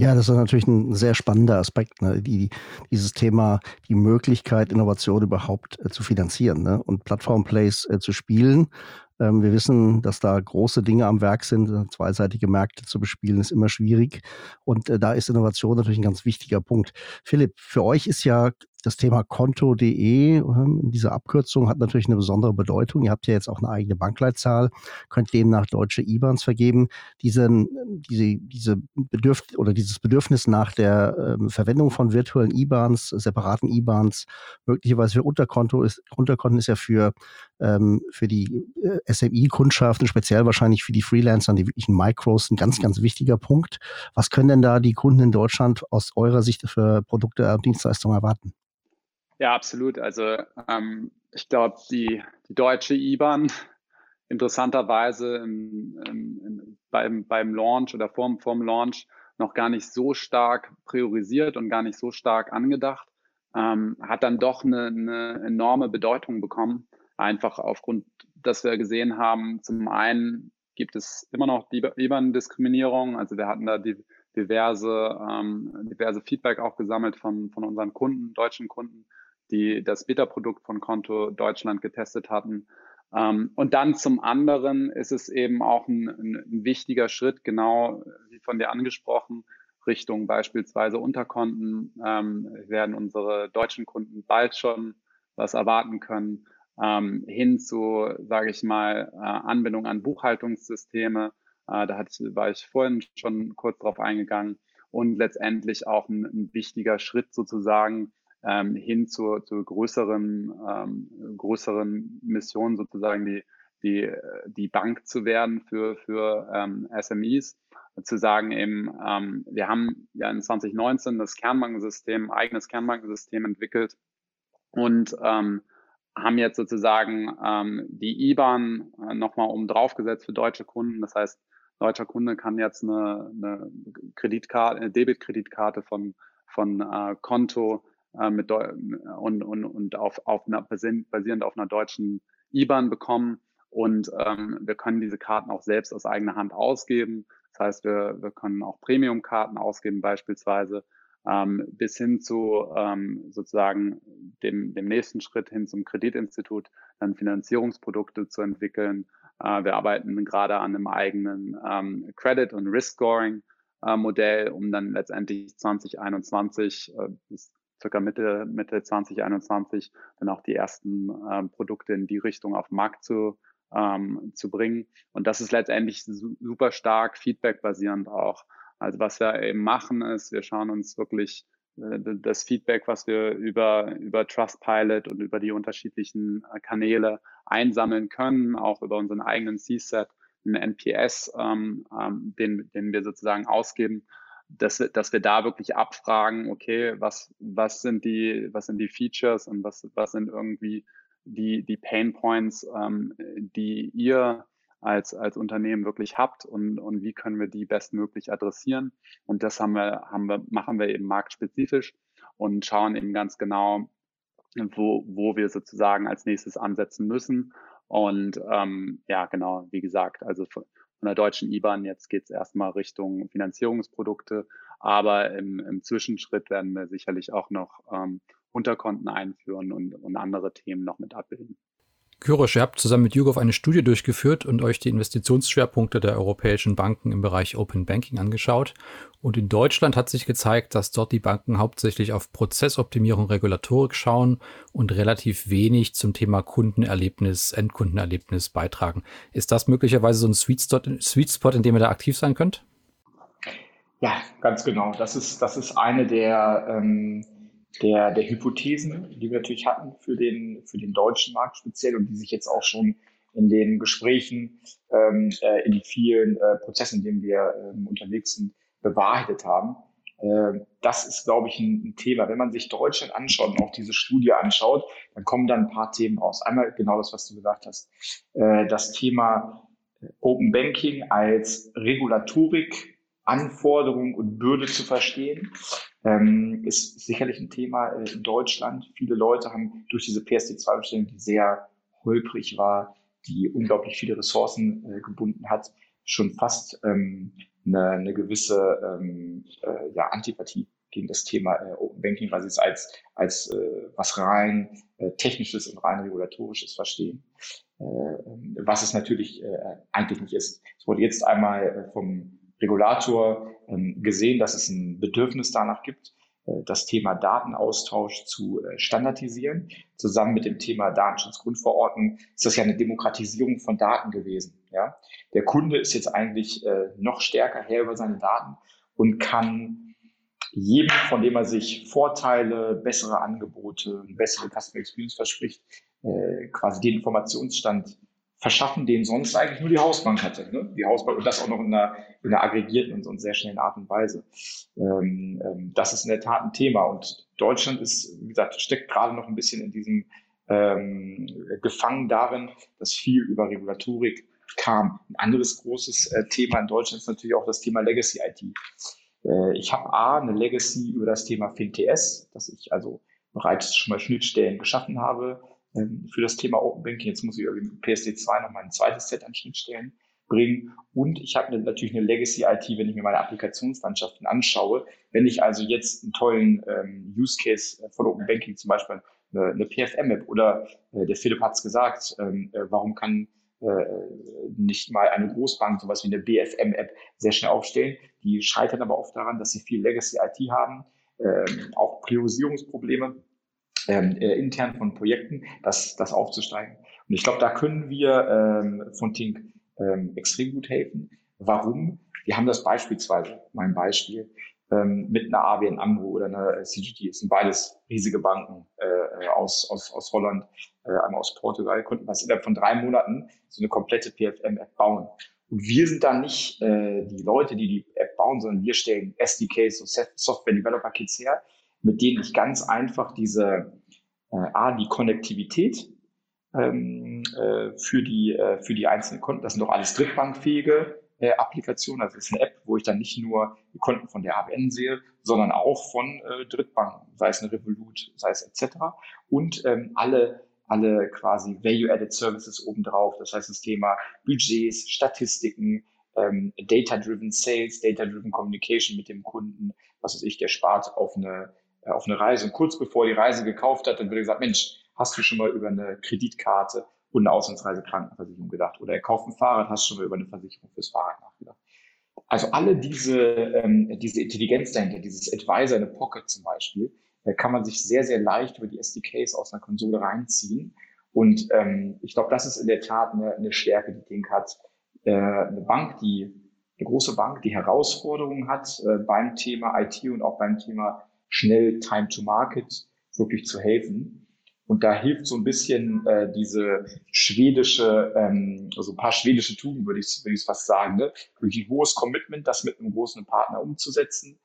Ja, das ist natürlich ein sehr spannender Aspekt, ne? die, dieses Thema, die Möglichkeit, Innovation überhaupt äh, zu finanzieren ne? und Plattform-Plays äh, zu spielen. Ähm, wir wissen, dass da große Dinge am Werk sind. Zweiseitige Märkte zu bespielen ist immer schwierig. Und äh, da ist Innovation natürlich ein ganz wichtiger Punkt. Philipp, für euch ist ja das Thema Konto.de, ähm, diese Abkürzung hat natürlich eine besondere Bedeutung. Ihr habt ja jetzt auch eine eigene Bankleitzahl, könnt demnach deutsche IBANs vergeben. Diese, diese, diese Bedürf oder dieses Bedürfnis nach der ähm, Verwendung von virtuellen IBANs, separaten IBANs, möglicherweise für Unterkonto ist, Unterkonten ist ja für, ähm, für die äh, SMI-Kundschaften, speziell wahrscheinlich für die Freelancern, die wirklichen Micros, ein ganz, ganz wichtiger Punkt. Was können denn da die Kunden in Deutschland aus eurer Sicht für Produkte und Dienstleistungen erwarten? Ja, absolut. Also ähm, ich glaube, die, die deutsche IBAN interessanterweise im, im, im, beim, beim Launch oder vorm, vorm Launch noch gar nicht so stark priorisiert und gar nicht so stark angedacht, ähm, hat dann doch eine, eine enorme Bedeutung bekommen. Einfach aufgrund, dass wir gesehen haben, zum einen gibt es immer noch die IBAN-Diskriminierung. Also wir hatten da die diverse, ähm, diverse Feedback auch gesammelt von, von unseren Kunden, deutschen Kunden, die das Beta-Produkt von Konto Deutschland getestet hatten. Ähm, und dann zum anderen ist es eben auch ein, ein, wichtiger Schritt, genau wie von dir angesprochen, Richtung beispielsweise Unterkonten ähm, werden unsere deutschen Kunden bald schon was erwarten können, ähm, hin zu, sage ich mal, äh, Anbindung an Buchhaltungssysteme. Äh, da hatte, war ich vorhin schon kurz drauf eingegangen. Und letztendlich auch ein, ein wichtiger Schritt sozusagen ähm, hin zur, zur größeren, ähm, größeren Mission sozusagen die, die, die Bank zu werden für, für ähm, SMEs zu sagen eben, ähm, wir haben ja in 2019 das Kernbankensystem, eigenes Kernbankensystem entwickelt und ähm, haben jetzt sozusagen ähm, die IBAN äh, nochmal oben drauf gesetzt für deutsche Kunden. Das heißt, deutscher Kunde kann jetzt eine, eine Kreditkarte, eine Debitkreditkarte von, von äh, Konto äh, mit und, und, und auf, auf einer, basierend auf einer deutschen IBAN bekommen. Und ähm, wir können diese Karten auch selbst aus eigener Hand ausgeben. Das heißt, wir, wir können auch Premium-Karten ausgeben beispielsweise, ähm, bis hin zu ähm, sozusagen dem, dem nächsten Schritt hin zum Kreditinstitut, dann Finanzierungsprodukte zu entwickeln. Äh, wir arbeiten gerade an einem eigenen ähm, Credit- und Risk-Scoring-Modell, äh, um dann letztendlich 2021 äh, bis circa Mitte, Mitte 2021 dann auch die ersten äh, Produkte in die Richtung auf den Markt zu, ähm, zu bringen. Und das ist letztendlich super stark feedback-basierend auch. Also was wir eben machen ist, wir schauen uns wirklich äh, das Feedback, was wir über, über Trustpilot und über die unterschiedlichen äh, Kanäle einsammeln können, auch über unseren eigenen C-Set, einen NPS, ähm, ähm, den, den wir sozusagen ausgeben, dass, dass wir da wirklich abfragen, okay, was, was sind die, was sind die Features und was, was sind irgendwie die, die Pain Points, ähm, die ihr als, als Unternehmen wirklich habt und, und wie können wir die bestmöglich adressieren. Und das haben wir, haben wir, machen wir eben marktspezifisch und schauen eben ganz genau, wo, wo wir sozusagen als nächstes ansetzen müssen. Und ähm, ja, genau, wie gesagt, also von der deutschen IBAN jetzt geht es erstmal Richtung Finanzierungsprodukte, aber im, im Zwischenschritt werden wir sicherlich auch noch ähm, Unterkonten einführen und, und andere Themen noch mit abbilden. Kyrosch, ihr habt zusammen mit YouGov eine Studie durchgeführt und euch die Investitionsschwerpunkte der europäischen Banken im Bereich Open Banking angeschaut. Und in Deutschland hat sich gezeigt, dass dort die Banken hauptsächlich auf Prozessoptimierung, Regulatorik schauen und relativ wenig zum Thema Kundenerlebnis, Endkundenerlebnis beitragen. Ist das möglicherweise so ein Sweet Spot, Sweet Spot in dem ihr da aktiv sein könnt? Ja, ganz genau. Das ist, das ist eine der ähm der, der Hypothesen, die wir natürlich hatten für den, für den deutschen Markt speziell und die sich jetzt auch schon in den Gesprächen, ähm, äh, in vielen äh, Prozessen, in denen wir ähm, unterwegs sind, bewahrheitet haben. Äh, das ist, glaube ich, ein, ein, Thema. Wenn man sich Deutschland anschaut und auch diese Studie anschaut, dann kommen dann ein paar Themen raus. Einmal genau das, was du gesagt hast. Äh, das Thema Open Banking als Regulatorik Anforderung und Bürde zu verstehen, ähm, ist sicherlich ein Thema äh, in Deutschland. Viele Leute haben durch diese PSD2-Bestellung, die sehr holprig war, die unglaublich viele Ressourcen äh, gebunden hat, schon fast ähm, eine, eine gewisse ähm, äh, ja, Antipathie gegen das Thema äh, Open Banking, weil sie es als, als äh, was rein äh, technisches und rein regulatorisches verstehen, äh, ähm, was es natürlich äh, eigentlich nicht ist. Es wurde jetzt einmal äh, vom Regulator gesehen, dass es ein Bedürfnis danach gibt, äh, das Thema Datenaustausch zu äh, standardisieren. Zusammen mit dem Thema Datenschutzgrundverordnung ist das ja eine Demokratisierung von Daten gewesen. Ja? Der Kunde ist jetzt eigentlich äh, noch stärker her über seine Daten und kann jedem, von dem er sich Vorteile, bessere Angebote, bessere Customer Experience verspricht, quasi den Informationsstand verschaffen, den sonst eigentlich nur die Hausbank hatte. Ne? Die Hausbank und das auch noch in einer, in einer aggregierten und, so sehr schnellen Art und Weise. Ähm, ähm, das ist in der Tat ein Thema. Und Deutschland ist, wie gesagt, steckt gerade noch ein bisschen in diesem ähm, gefangen darin, dass viel über Regulatorik kam. Ein anderes großes äh, Thema in Deutschland ist natürlich auch das Thema Legacy IT. Äh, ich habe A, eine Legacy über das Thema FinTS, dass ich also bereits schon mal Schnittstellen geschaffen habe, für das Thema Open Banking. Jetzt muss ich irgendwie mit PSD2 noch mal ein zweites Set an Schnittstellen bringen. Und ich habe natürlich eine Legacy IT, wenn ich mir meine Applikationslandschaften anschaue. Wenn ich also jetzt einen tollen ähm, Use Case von Open Banking, zum Beispiel eine, eine PFM-App oder äh, der Philipp hat es gesagt, ähm, äh, warum kann äh, nicht mal eine Großbank, sowas wie eine BFM-App, sehr schnell aufstellen. Die scheitern aber oft daran, dass sie viel Legacy-IT haben, ähm, auch Priorisierungsprobleme ähm, äh, intern von Projekten, das, das aufzusteigen. Und ich glaube, da können wir ähm, von Tink ähm, extrem gut helfen. Warum? Wir haben das beispielsweise, mein Beispiel, ähm, mit einer ABN AMRO oder einer CGT. Es sind beides riesige Banken äh, aus, aus, aus Holland, äh, einmal aus Portugal, konnten was innerhalb von drei Monaten so eine komplette PFM-App bauen. Und wir sind da nicht äh, die Leute, die die App bauen, sondern wir stellen SDKs, so Software Developer Kits her, mit denen ich ganz einfach diese äh, A, die Konnektivität ähm, äh, für, die, äh, für die einzelnen Konten, das sind doch alles drittbankfähige äh, Applikation. Also es ist eine App, wo ich dann nicht nur die Konten von der ABN sehe, sondern auch von äh, Drittbanken, sei es eine Revolut, sei es etc. Und ähm, alle alle quasi Value-Added Services obendrauf. Das heißt, das Thema Budgets, Statistiken, ähm, Data-Driven Sales, Data-Driven Communication mit dem Kunden, was weiß ich, der spart auf eine, äh, auf eine Reise. Und kurz bevor die Reise gekauft hat, dann wird er gesagt, Mensch, hast du schon mal über eine Kreditkarte und eine Auslandsreisekrankenversicherung gedacht. Oder er kauft ein Fahrrad, hast schon mal über eine Versicherung fürs Fahrrad nachgedacht. Also alle diese, ähm, diese Intelligenz dahinter, dieses Advisor in a Pocket zum Beispiel, da kann man sich sehr, sehr leicht über die SDKs aus einer Konsole reinziehen. Und ähm, ich glaube, das ist in der Tat eine, eine Stärke, die Ding hat. Äh, eine Bank, die, eine große Bank, die Herausforderungen hat äh, beim Thema IT und auch beim Thema schnell Time to Market wirklich zu helfen. Und da hilft so ein bisschen äh, diese schwedische, ähm, also ein paar schwedische Tugenden, würde ich, würde ich fast sagen, ne? durch ein hohes Commitment, das mit einem großen Partner umzusetzen,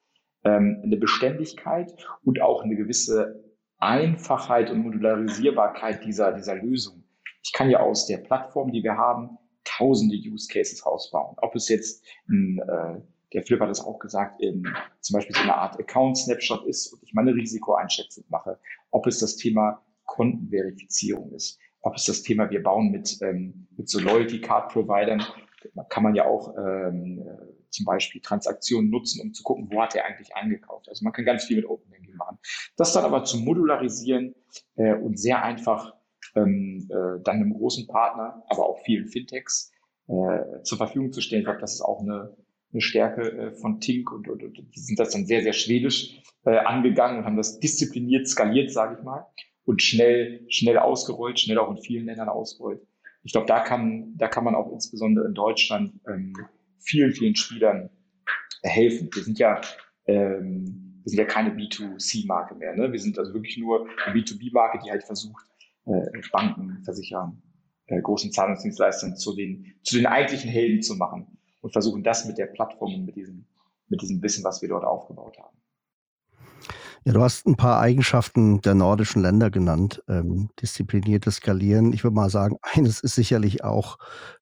ähm, eine Beständigkeit und auch eine gewisse Einfachheit und Modularisierbarkeit dieser, dieser Lösung. Ich kann ja aus der Plattform, die wir haben, tausende Use Cases rausbauen. Ob es jetzt ein, äh, der Philipp hat es auch gesagt, in, zum Beispiel so eine Art Account Snapshot ist und ich meine Risikoeinschätzung mache, ob es das Thema Kontenverifizierung ist. Ob es das Thema, wir bauen mit, ähm, mit so Loyalty Card Providern, kann man ja auch ähm, äh, zum Beispiel Transaktionen nutzen, um zu gucken, wo hat er eigentlich eingekauft. Also man kann ganz viel mit Open Banking machen. Das dann aber zu modularisieren äh, und sehr einfach ähm, äh, dann einem großen Partner, aber auch vielen Fintechs äh, zur Verfügung zu stellen. Ich glaube, das ist auch eine, eine Stärke äh, von Tink und, und, und die sind das dann sehr, sehr schwedisch äh, angegangen und haben das diszipliniert skaliert, sage ich mal und schnell, schnell ausgerollt, schnell auch in vielen Ländern ausgerollt. Ich glaube, da kann, da kann man auch insbesondere in Deutschland ähm, vielen, vielen Spielern helfen. Wir sind ja, ähm, wir sind ja keine B2C-Marke mehr. Ne? Wir sind also wirklich nur eine B2B-Marke, die halt versucht, äh, Banken, Versicherern, äh, großen Zahlungsdienstleistern zu den, zu den eigentlichen Helden zu machen und versuchen das mit der Plattform und mit diesem, mit diesem Wissen, was wir dort aufgebaut haben. Ja, du hast ein paar Eigenschaften der nordischen Länder genannt. Ähm, diszipliniertes Skalieren. Ich würde mal sagen, eines ist sicherlich auch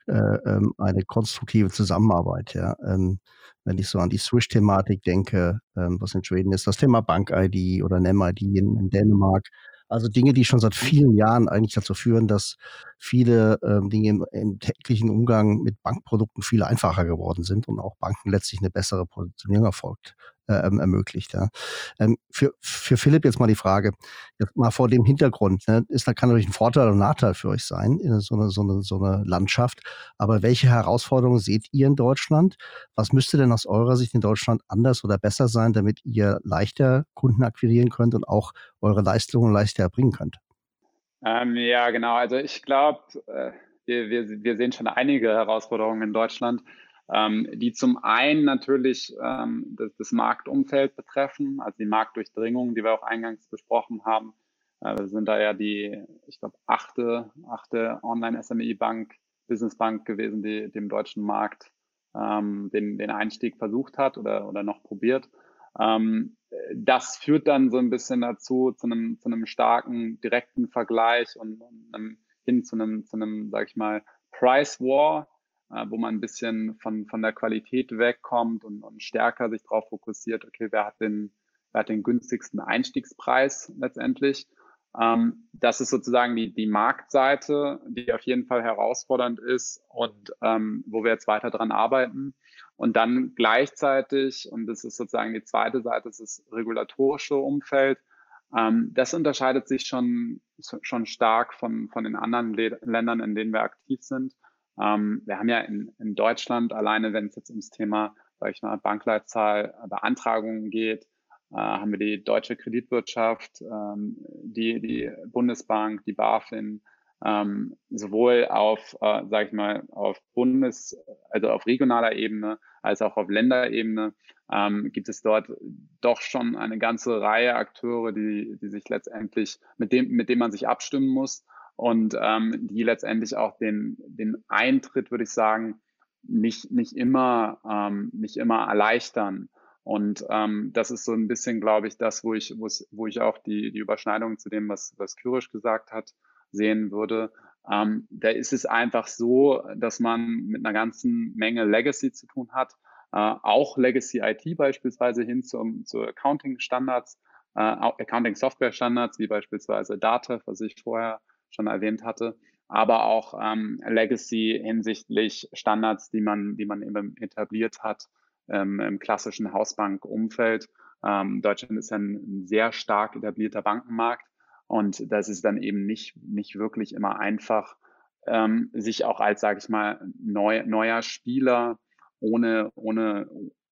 äh, ähm, eine konstruktive Zusammenarbeit. Ja. Ähm, wenn ich so an die Swish-Thematik denke, ähm, was in Schweden ist, das Thema Bank-ID oder NEM-ID in, in Dänemark. Also Dinge, die schon seit vielen Jahren eigentlich dazu führen, dass viele ähm, Dinge im, im, täglichen Umgang mit Bankprodukten viel einfacher geworden sind und auch Banken letztlich eine bessere Positionierung erfolgt, ähm, ermöglicht. Ja. Ähm, für, für Philipp jetzt mal die Frage, jetzt mal vor dem Hintergrund, ne, ist, da kann natürlich ein Vorteil und Nachteil für euch sein, in so eine, so, eine, so eine Landschaft. Aber welche Herausforderungen seht ihr in Deutschland? Was müsste denn aus eurer Sicht in Deutschland anders oder besser sein, damit ihr leichter Kunden akquirieren könnt und auch eure Leistungen leichter erbringen könnt? Ähm, ja, genau. Also ich glaube, äh, wir, wir, wir sehen schon einige Herausforderungen in Deutschland ähm, die zum einen natürlich ähm, das, das, Marktumfeld betreffen, also die Marktdurchdringung, die wir auch eingangs besprochen haben. Äh, wir sind da ja die, ich glaube, achte, achte Online-SME-Bank, Businessbank gewesen, die dem deutschen Markt ähm, den, den Einstieg versucht hat oder, oder noch probiert. Ähm, das führt dann so ein bisschen dazu, zu einem, zu einem starken direkten Vergleich und, und einem, hin zu einem, zu einem, sag ich mal, Price War, wo man ein bisschen von, von der Qualität wegkommt und, und stärker sich darauf fokussiert, okay, wer hat den, wer hat den günstigsten Einstiegspreis letztendlich. Ähm, das ist sozusagen die, die Marktseite, die auf jeden Fall herausfordernd ist und ähm, wo wir jetzt weiter dran arbeiten. Und dann gleichzeitig, und das ist sozusagen die zweite Seite, das ist das regulatorische Umfeld. Ähm, das unterscheidet sich schon, schon stark von, von den anderen Le Ländern, in denen wir aktiv sind. Ähm, wir haben ja in, in Deutschland alleine, wenn es jetzt ums Thema, sage ich mal, Bankleitzahl, Beantragungen geht, äh, haben wir die deutsche Kreditwirtschaft, ähm, die, die Bundesbank, die BaFin, ähm, sowohl auf, äh, sage ich mal, auf Bundes-, also auf regionaler Ebene als auch auf Länderebene ähm, gibt es dort doch schon eine ganze Reihe Akteure, die, die sich letztendlich, mit dem, mit dem man sich abstimmen muss und ähm, die letztendlich auch den, den Eintritt, würde ich sagen, nicht, nicht immer, ähm, nicht immer erleichtern. Und ähm, das ist so ein bisschen, glaube ich, das, wo ich, wo ich auch die, die Überschneidung zu dem, was, was Kyrisch gesagt hat, sehen würde. Ähm, da ist es einfach so, dass man mit einer ganzen Menge Legacy zu tun hat, äh, auch Legacy IT beispielsweise hin zum, zu Accounting Standards, äh, Accounting Software Standards, wie beispielsweise Data, was ich vorher schon erwähnt hatte, aber auch ähm, Legacy hinsichtlich Standards, die man, die man eben etabliert hat ähm, im klassischen Hausbankumfeld. Ähm, Deutschland ist ein sehr stark etablierter Bankenmarkt und das ist dann eben nicht, nicht wirklich immer einfach, ähm, sich auch als, sage ich mal, neu, neuer Spieler ohne, ohne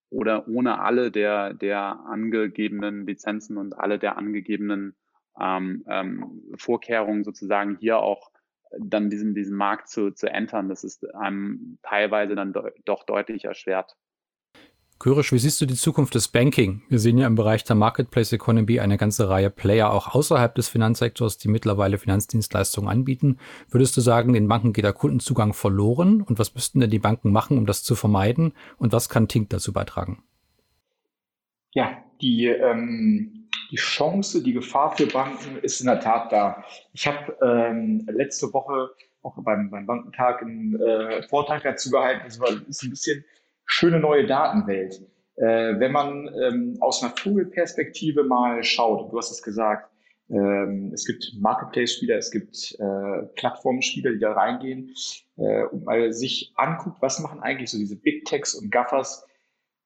oder ohne alle der, der angegebenen Lizenzen und alle der angegebenen ähm, ähm, Vorkehrungen sozusagen hier auch dann diesen, diesen Markt zu, zu entern. Das ist einem teilweise dann de doch deutlich erschwert. Kyrisch, wie siehst du die Zukunft des Banking? Wir sehen ja im Bereich der Marketplace Economy eine ganze Reihe Player auch außerhalb des Finanzsektors, die mittlerweile Finanzdienstleistungen anbieten. Würdest du sagen, den Banken geht der Kundenzugang verloren? Und was müssten denn die Banken machen, um das zu vermeiden? Und was kann Tink dazu beitragen? Ja, die, ähm, die Chance, die Gefahr für Banken ist in der Tat da. Ich habe ähm, letzte Woche auch beim, beim Bankentag einen äh, Vortrag dazu gehalten. Das war, ist ein bisschen schöne neue Datenwelt. Äh, wenn man ähm, aus einer Vogelperspektive mal schaut, du hast es gesagt, ähm, es gibt Marketplace-Spieler, es gibt äh, Plattformspieler, die da reingehen äh, und mal sich anguckt, was machen eigentlich so diese Big Techs und Gaffers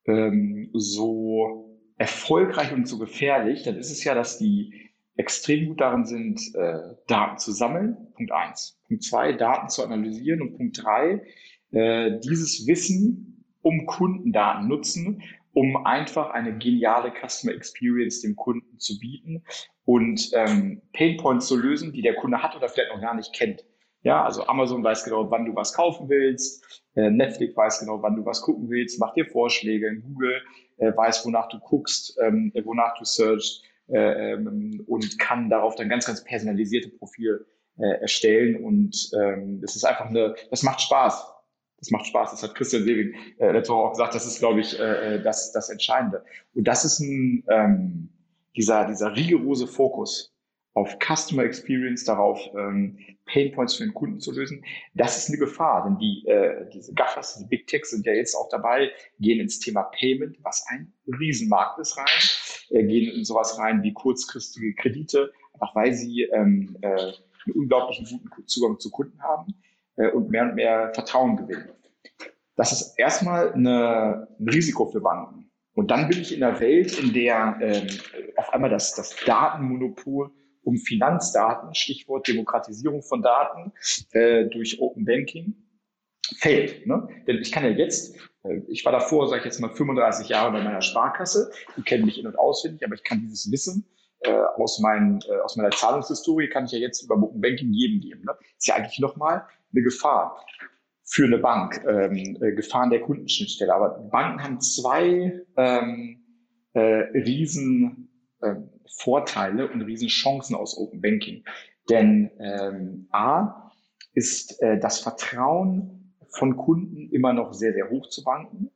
ähm, so erfolgreich und so gefährlich, dann ist es ja, dass die extrem gut darin sind, äh, Daten zu sammeln. Punkt eins. Punkt zwei, Daten zu analysieren. Und Punkt drei, äh, dieses Wissen um Kundendaten nutzen, um einfach eine geniale Customer Experience dem Kunden zu bieten und ähm, Painpoints zu lösen, die der Kunde hat oder vielleicht noch gar nicht kennt. Ja, also Amazon weiß genau, wann du was kaufen willst, äh, Netflix weiß genau, wann du was gucken willst, macht dir Vorschläge, Google äh, weiß, wonach du guckst, ähm, wonach du searchst äh, ähm, und kann darauf dann ganz, ganz personalisierte Profil äh, erstellen und ähm, das ist einfach eine, das macht Spaß das macht Spaß. Das hat Christian Sewing äh, letzte Woche auch gesagt. Das ist, glaube ich, äh, äh, das, das Entscheidende. Und das ist ein, ähm, dieser, dieser rigorose Fokus auf Customer Experience, darauf ähm, Pain Points für den Kunden zu lösen. Das ist eine Gefahr, denn die, äh, diese Gaffers, diese Big Techs sind ja jetzt auch dabei, gehen ins Thema Payment, was ein Riesenmarkt ist, rein, äh, gehen in sowas rein wie kurzfristige Kredite, einfach weil sie ähm, äh, einen unglaublichen guten Zugang zu Kunden haben äh, und mehr und mehr Vertrauen gewinnen. Das ist erstmal eine, ein Risiko für Banken. Und dann bin ich in einer Welt, in der ähm, auf einmal das, das Datenmonopol um Finanzdaten, Stichwort Demokratisierung von Daten äh, durch Open Banking, fällt. Ne? Denn ich kann ja jetzt, äh, ich war davor, sage ich jetzt mal, 35 Jahre bei meiner Sparkasse, die kennen mich in- und auswendig, aber ich kann dieses Wissen äh, aus, meinen, äh, aus meiner Zahlungshistorie, kann ich ja jetzt über Open Banking jedem geben. Ne? Ist ja eigentlich nochmal eine Gefahr für eine Bank, ähm, äh, Gefahren der Kundenschnittstelle. Aber Banken haben zwei ähm, äh, riesen äh, Vorteile und riesen Chancen aus Open Banking. Denn ähm, A ist äh, das Vertrauen von Kunden immer noch sehr, sehr hoch zu Banken.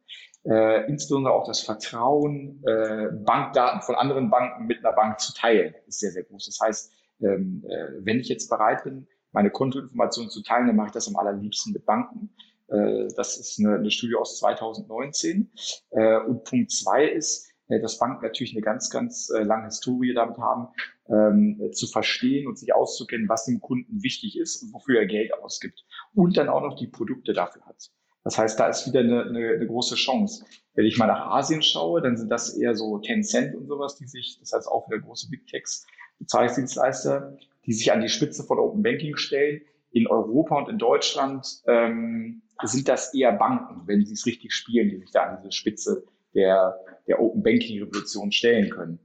Äh, insbesondere auch das Vertrauen, äh, Bankdaten von anderen Banken mit einer Bank zu teilen, ist sehr, sehr groß. Das heißt, ähm, äh, wenn ich jetzt bereit bin, meine Kontoinformationen zu teilen, dann mache ich das am allerliebsten mit Banken. Äh, das ist eine, eine Studie aus 2019. Äh, und Punkt zwei ist, dass Banken natürlich eine ganz, ganz lange Historie damit haben, ähm, zu verstehen und sich auszukennen, was dem Kunden wichtig ist und wofür er Geld ausgibt. Und dann auch noch die Produkte dafür hat. Das heißt, da ist wieder eine, eine, eine große Chance. Wenn ich mal nach Asien schaue, dann sind das eher so Tencent und sowas, die sich, das heißt auch wieder große Big Techs, Bezahlungsdienstleister, die sich an die Spitze von Open Banking stellen. in Europa und in Deutschland ähm, sind das eher Banken, wenn sie es richtig spielen, die sich da an diese Spitze der, der Open Banking Revolution stellen können.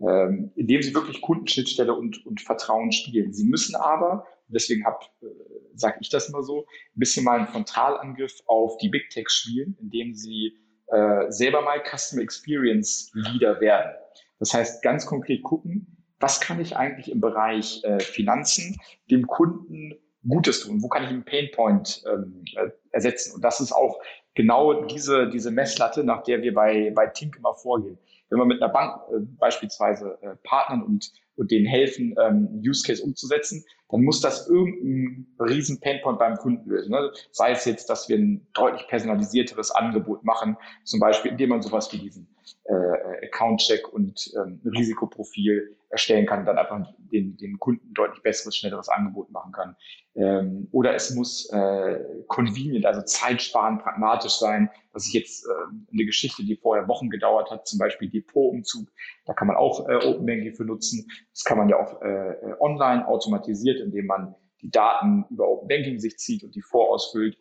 Ähm, indem sie wirklich Kundenschnittstelle und, und Vertrauen spielen. Sie müssen aber, deswegen äh, sage ich das immer so, ein bisschen mal einen Frontalangriff auf die Big Techs spielen, indem sie äh, selber mal Customer Experience Leader werden. Das heißt, ganz konkret gucken, was kann ich eigentlich im Bereich äh, Finanzen dem Kunden Gutes tun? Wo kann ich einen Painpoint ähm, äh, ersetzen? Und das ist auch genau diese, diese Messlatte, nach der wir bei, bei Tink immer vorgehen. Wenn wir mit einer Bank äh, beispielsweise äh, partnern und, und denen helfen, ähm, Use Case umzusetzen, dann muss das irgendein riesen Painpoint beim Kunden lösen. Ne? Sei es jetzt, dass wir ein deutlich personalisierteres Angebot machen, zum Beispiel indem man sowas wie diesen äh, Account-Check und ähm, Risikoprofil erstellen kann, dann einfach den, den Kunden deutlich besseres, schnelleres Angebot machen kann. Ähm, oder es muss äh, convenient, also zeitsparend, pragmatisch sein. Das ist jetzt äh, eine Geschichte, die vorher Wochen gedauert hat, zum Beispiel Depotumzug. Da kann man auch äh, Open Banking für nutzen. Das kann man ja auch äh, online automatisiert, indem man die Daten über Open Banking sich zieht und die vorausfüllt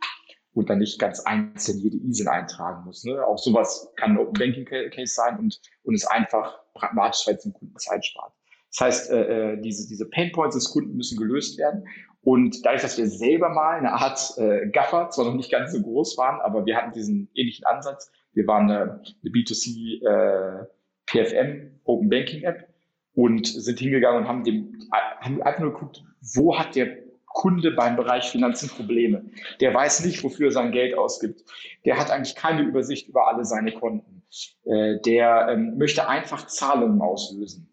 und dann nicht ganz einzeln jede ISIN eintragen muss. Ne? Auch sowas kann ein Open Banking Case sein und, und ist einfach pragmatisch, weil es dem Kunden Zeit spart. Das heißt, äh, äh, diese, diese Pain Points des Kunden müssen gelöst werden. Und dadurch, dass wir selber mal eine Art äh, Gaffer, zwar noch nicht ganz so groß waren, aber wir hatten diesen ähnlichen Ansatz. Wir waren eine, eine B2C äh, PFM Open Banking App und sind hingegangen und haben dem haben einfach nur geguckt, wo hat der Kunde beim Bereich Finanzen Probleme. Der weiß nicht, wofür er sein Geld ausgibt. Der hat eigentlich keine Übersicht über alle seine Konten. Äh, der ähm, möchte einfach Zahlungen auslösen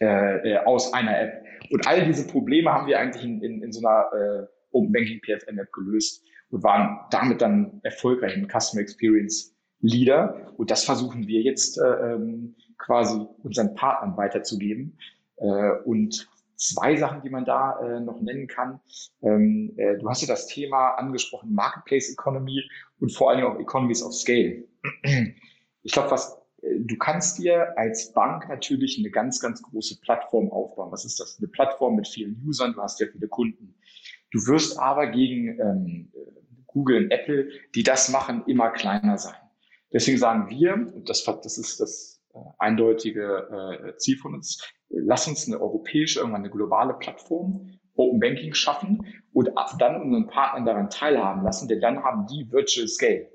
äh, äh, aus einer App. Und all diese Probleme haben wir eigentlich in, in, in so einer äh, Open Banking PFM App gelöst und waren damit dann erfolgreich im Customer Experience Leader. Und das versuchen wir jetzt äh, ähm, quasi unseren Partnern weiterzugeben. Äh, und zwei Sachen, die man da äh, noch nennen kann. Ähm, äh, du hast ja das Thema angesprochen, Marketplace Economy und vor allen Dingen auch Economies of Scale. Ich glaube, was du kannst dir als Bank natürlich eine ganz, ganz große Plattform aufbauen. Was ist das? Eine Plattform mit vielen Usern, du hast ja viele Kunden. Du wirst aber gegen ähm, Google und Apple, die das machen, immer kleiner sein. Deswegen sagen wir, und das, das ist das äh, eindeutige äh, Ziel von uns, lass uns eine europäische, irgendwann eine globale Plattform, Open Banking schaffen und dann unseren Partnern daran teilhaben lassen, denn dann haben die Virtual Scale.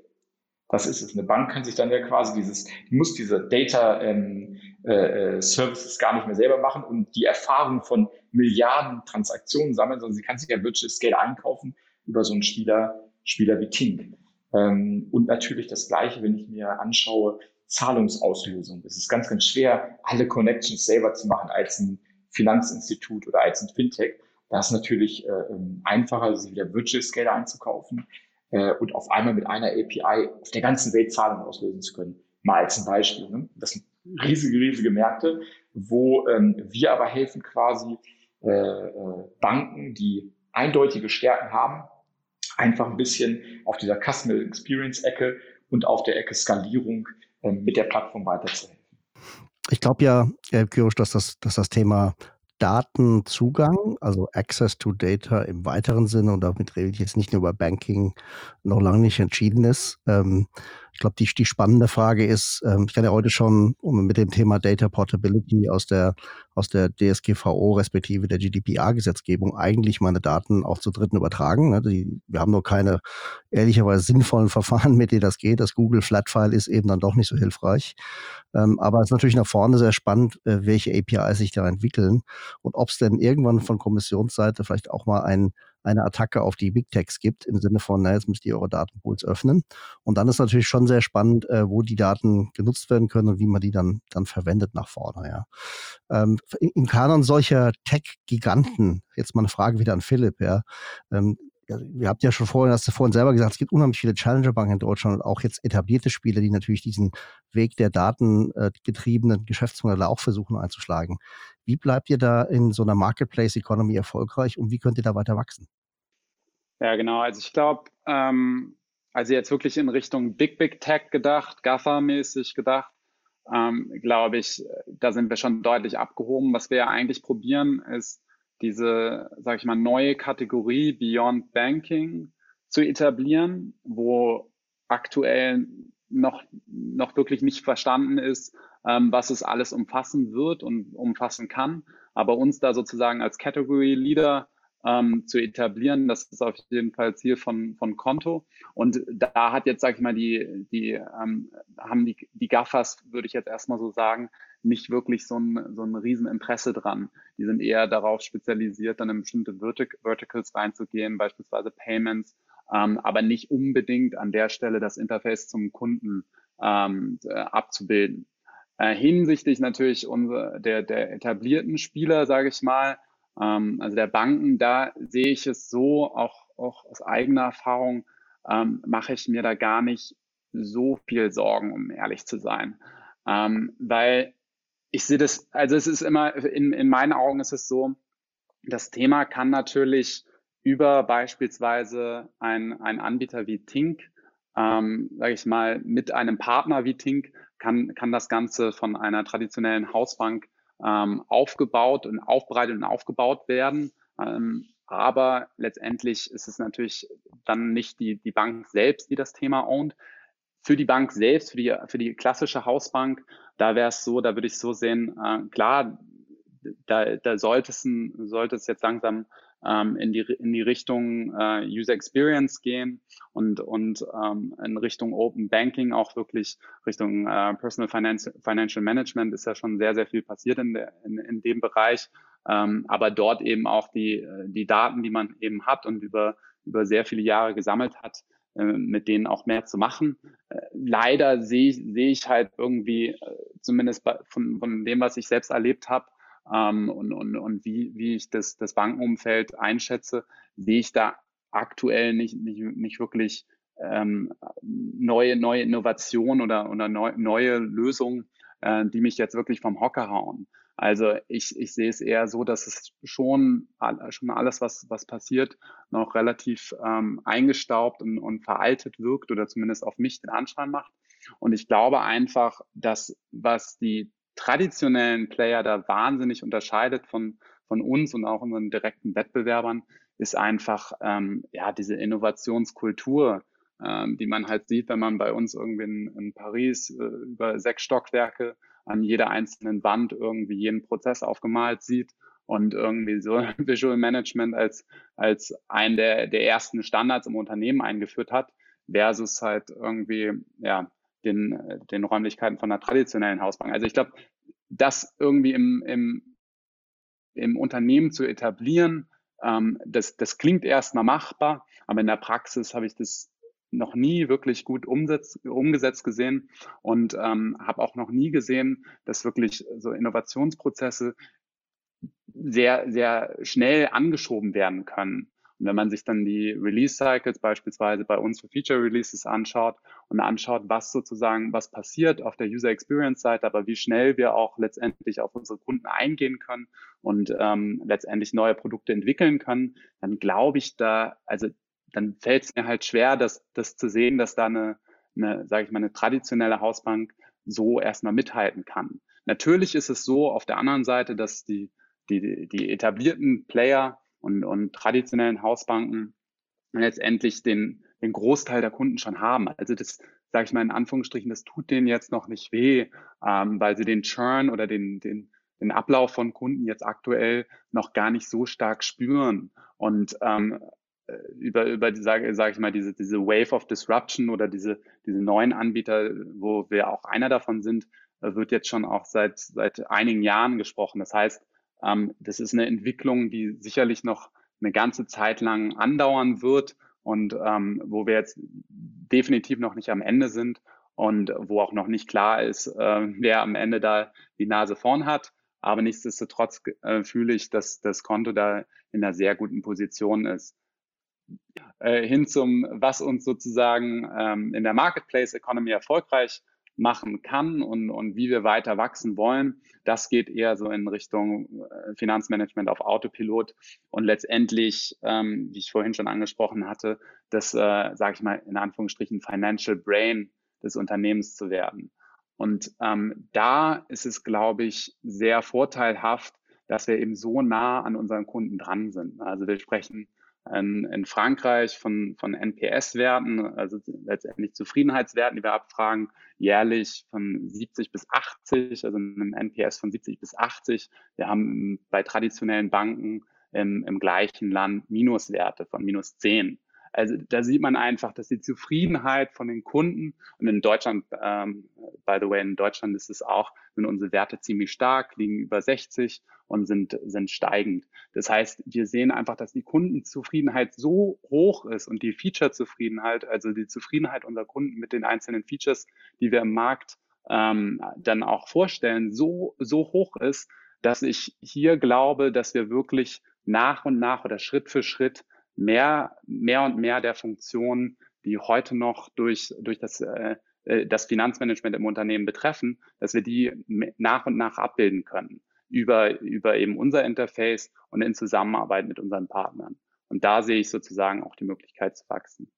Das ist es. Eine Bank kann sich dann ja quasi dieses, die muss diese Data ähm, äh, äh, Services gar nicht mehr selber machen und die Erfahrung von Milliarden Transaktionen sammeln, sondern sie kann sich ja Virtual Scale einkaufen über so einen Spieler, Spieler wie Tink. Ähm, und natürlich das Gleiche, wenn ich mir anschaue, Zahlungsauslösung. Es ist ganz, ganz schwer, alle Connections selber zu machen als ein Finanzinstitut oder als ein Fintech. Da ist natürlich äh, ähm, einfacher, sich wieder Virtual Scale einzukaufen äh, und auf einmal mit einer API auf der ganzen Welt Zahlungen auslösen zu können. Mal als ein Beispiel. Ne? Das sind riesige, riesige Märkte, wo ähm, wir aber helfen quasi äh, äh, Banken, die eindeutige Stärken haben, einfach ein bisschen auf dieser Customer Experience Ecke und auf der Ecke Skalierung ähm, mit der Plattform weiterzuhelfen. Ich glaube ja, Herr Kyrosch, dass das, dass das Thema Datenzugang, also Access to Data im weiteren Sinne, und damit rede ich jetzt nicht nur über Banking, noch lange nicht entschieden ist. Ähm, ich glaube, die, die spannende Frage ist, ähm, ich kann ja heute schon um mit dem Thema Data Portability aus der, aus der DSGVO respektive der GDPR-Gesetzgebung eigentlich meine Daten auch zu Dritten übertragen. Ne? Die, wir haben nur keine ehrlicherweise sinnvollen Verfahren, mit denen das geht. Das Google Flatfile ist eben dann doch nicht so hilfreich. Ähm, aber es ist natürlich nach vorne sehr spannend, äh, welche APIs sich da entwickeln und ob es denn irgendwann von Kommissionsseite vielleicht auch mal ein eine Attacke auf die Big Techs gibt, im Sinne von, na, jetzt müsst ihr eure Datenpools öffnen. Und dann ist natürlich schon sehr spannend, äh, wo die Daten genutzt werden können und wie man die dann, dann verwendet nach vorne, ja. Ähm, Im Kanon solcher Tech-Giganten, jetzt mal eine Frage wieder an Philipp, ja, ähm, ihr habt ja schon vorhin, hast du vorhin selber gesagt, es gibt unheimlich viele Challenger-Banken in Deutschland und auch jetzt etablierte Spiele, die natürlich diesen Weg der datengetriebenen Geschäftsmodelle auch versuchen einzuschlagen. Wie bleibt ihr da in so einer Marketplace-Economy erfolgreich und wie könnt ihr da weiter wachsen? Ja, genau. Also ich glaube, ähm, also jetzt wirklich in Richtung Big Big Tech gedacht, GAFA-mäßig gedacht, ähm, glaube ich, da sind wir schon deutlich abgehoben. Was wir ja eigentlich probieren, ist diese, sage ich mal, neue Kategorie Beyond Banking zu etablieren, wo aktuell noch, noch wirklich nicht verstanden ist, ähm, was es alles umfassen wird und umfassen kann. Aber uns da sozusagen als Category Leader ähm, zu etablieren, das ist auf jeden Fall Ziel von, von Konto. Und da hat jetzt, sage ich mal, die, die ähm, haben die, die Gaffers, würde ich jetzt erstmal so sagen, nicht wirklich so ein, so ein Rieseninteresse dran. Die sind eher darauf spezialisiert, dann in bestimmte Vertic Verticals reinzugehen, beispielsweise Payments, ähm, aber nicht unbedingt an der Stelle das Interface zum Kunden ähm, äh, abzubilden. Äh, hinsichtlich natürlich unsere, der, der etablierten Spieler, sage ich mal, ähm, also der Banken, da sehe ich es so, auch, auch aus eigener Erfahrung, ähm, mache ich mir da gar nicht so viel Sorgen, um ehrlich zu sein. Ähm, weil ich sehe das, also es ist immer, in, in meinen Augen ist es so, das Thema kann natürlich über beispielsweise ein, ein Anbieter wie Tink, ähm, sage ich mal, mit einem Partner wie Tink, kann, kann das Ganze von einer traditionellen Hausbank ähm, aufgebaut und aufbereitet und aufgebaut werden. Ähm, aber letztendlich ist es natürlich dann nicht die, die Bank selbst, die das Thema ownt. Für die Bank selbst, für die, für die klassische Hausbank, da wäre es so, da würde ich so sehen, äh, klar, da, da sollte, es sollte es jetzt langsam ähm, in, die, in die Richtung äh, User Experience gehen und, und ähm, in Richtung Open Banking, auch wirklich Richtung äh, Personal Finance, Financial Management ist ja schon sehr, sehr viel passiert in, der, in, in dem Bereich. Ähm, aber dort eben auch die, die Daten, die man eben hat und über, über sehr viele Jahre gesammelt hat, äh, mit denen auch mehr zu machen. Äh, leider sehe ich, sehe ich halt irgendwie, äh, zumindest bei, von, von dem, was ich selbst erlebt habe, ähm, und, und, und wie, wie ich das, das Bankenumfeld einschätze, sehe ich da aktuell nicht, nicht, nicht wirklich ähm, neue, neue Innovationen oder, oder neu, neue Lösungen, äh, die mich jetzt wirklich vom Hocker hauen. Also ich, ich sehe es eher so, dass es schon, schon alles, was, was passiert, noch relativ ähm, eingestaubt und, und veraltet wirkt oder zumindest auf mich den Anschein macht. Und ich glaube einfach, dass was die traditionellen Player da wahnsinnig unterscheidet von, von uns und auch unseren direkten Wettbewerbern, ist einfach ähm, ja diese Innovationskultur, ähm, die man halt sieht, wenn man bei uns irgendwie in, in Paris äh, über sechs Stockwerke an jeder einzelnen Wand irgendwie jeden Prozess aufgemalt sieht und irgendwie so Visual Management als, als einen der, der ersten Standards im Unternehmen eingeführt hat, versus halt irgendwie, ja, den, den Räumlichkeiten von einer traditionellen Hausbank. Also ich glaube, das irgendwie im, im, im Unternehmen zu etablieren, ähm, das, das klingt erstmal machbar, aber in der Praxis habe ich das noch nie wirklich gut umsetz, umgesetzt gesehen und ähm, habe auch noch nie gesehen, dass wirklich so Innovationsprozesse sehr, sehr schnell angeschoben werden können. Und wenn man sich dann die Release Cycles beispielsweise bei uns für Feature Releases anschaut und anschaut, was sozusagen, was passiert auf der User Experience Seite, aber wie schnell wir auch letztendlich auf unsere Kunden eingehen können und ähm, letztendlich neue Produkte entwickeln können, dann glaube ich da, also dann fällt es mir halt schwer, das, das zu sehen, dass da eine, eine sage ich mal, eine traditionelle Hausbank so erstmal mithalten kann. Natürlich ist es so auf der anderen Seite, dass die, die, die etablierten Player und, und traditionellen Hausbanken letztendlich den, den Großteil der Kunden schon haben. Also das, sage ich mal in Anführungsstrichen, das tut denen jetzt noch nicht weh, ähm, weil sie den Churn oder den, den, den Ablauf von Kunden jetzt aktuell noch gar nicht so stark spüren. Und ähm, äh, über, über sage sag ich mal, diese, diese Wave of Disruption oder diese, diese neuen Anbieter, wo wir auch einer davon sind, äh, wird jetzt schon auch seit, seit einigen Jahren gesprochen. Das heißt, ähm, das ist eine Entwicklung, die sicherlich noch eine ganze Zeit lang andauern wird und ähm, wo wir jetzt definitiv noch nicht am Ende sind und wo auch noch nicht klar ist, äh, wer am Ende da die Nase vorn hat. Aber nichtsdestotrotz äh, fühle ich, dass das Konto da in einer sehr guten Position ist. Äh, hin zum, was uns sozusagen ähm, in der Marketplace Economy erfolgreich machen kann und, und wie wir weiter wachsen wollen. Das geht eher so in Richtung äh, Finanzmanagement auf Autopilot und letztendlich, ähm, wie ich vorhin schon angesprochen hatte, das, äh, sage ich mal in Anführungsstrichen, Financial Brain des Unternehmens zu werden. Und ähm, da ist es, glaube ich, sehr vorteilhaft, dass wir eben so nah an unseren Kunden dran sind. Also wir sprechen in, in Frankreich von, von NPS-Werten, also letztendlich Zufriedenheitswerten, die wir abfragen, jährlich von 70 bis 80, also einem NPS von 70 bis 80. Wir haben bei traditionellen Banken im, im gleichen Land Minuswerte von minus 10. Also da sieht man einfach, dass die Zufriedenheit von den Kunden und in Deutschland, ähm, by the way, in Deutschland ist es auch, sind unsere Werte ziemlich stark, liegen über 60 und sind, sind steigend. Das heißt, wir sehen einfach, dass die Kundenzufriedenheit so hoch ist und die Feature-Zufriedenheit, also die Zufriedenheit unserer Kunden mit den einzelnen Features, die wir im Markt ähm, dann auch vorstellen, so, so hoch ist, dass ich hier glaube, dass wir wirklich nach und nach oder Schritt für Schritt mehr, mehr und mehr der Funktionen, die heute noch durch, durch das, äh, äh, das Finanzmanagement im Unternehmen betreffen, dass wir die nach und nach abbilden können über, über eben unser Interface und in Zusammenarbeit mit unseren Partnern. Und da sehe ich sozusagen auch die Möglichkeit zu wachsen.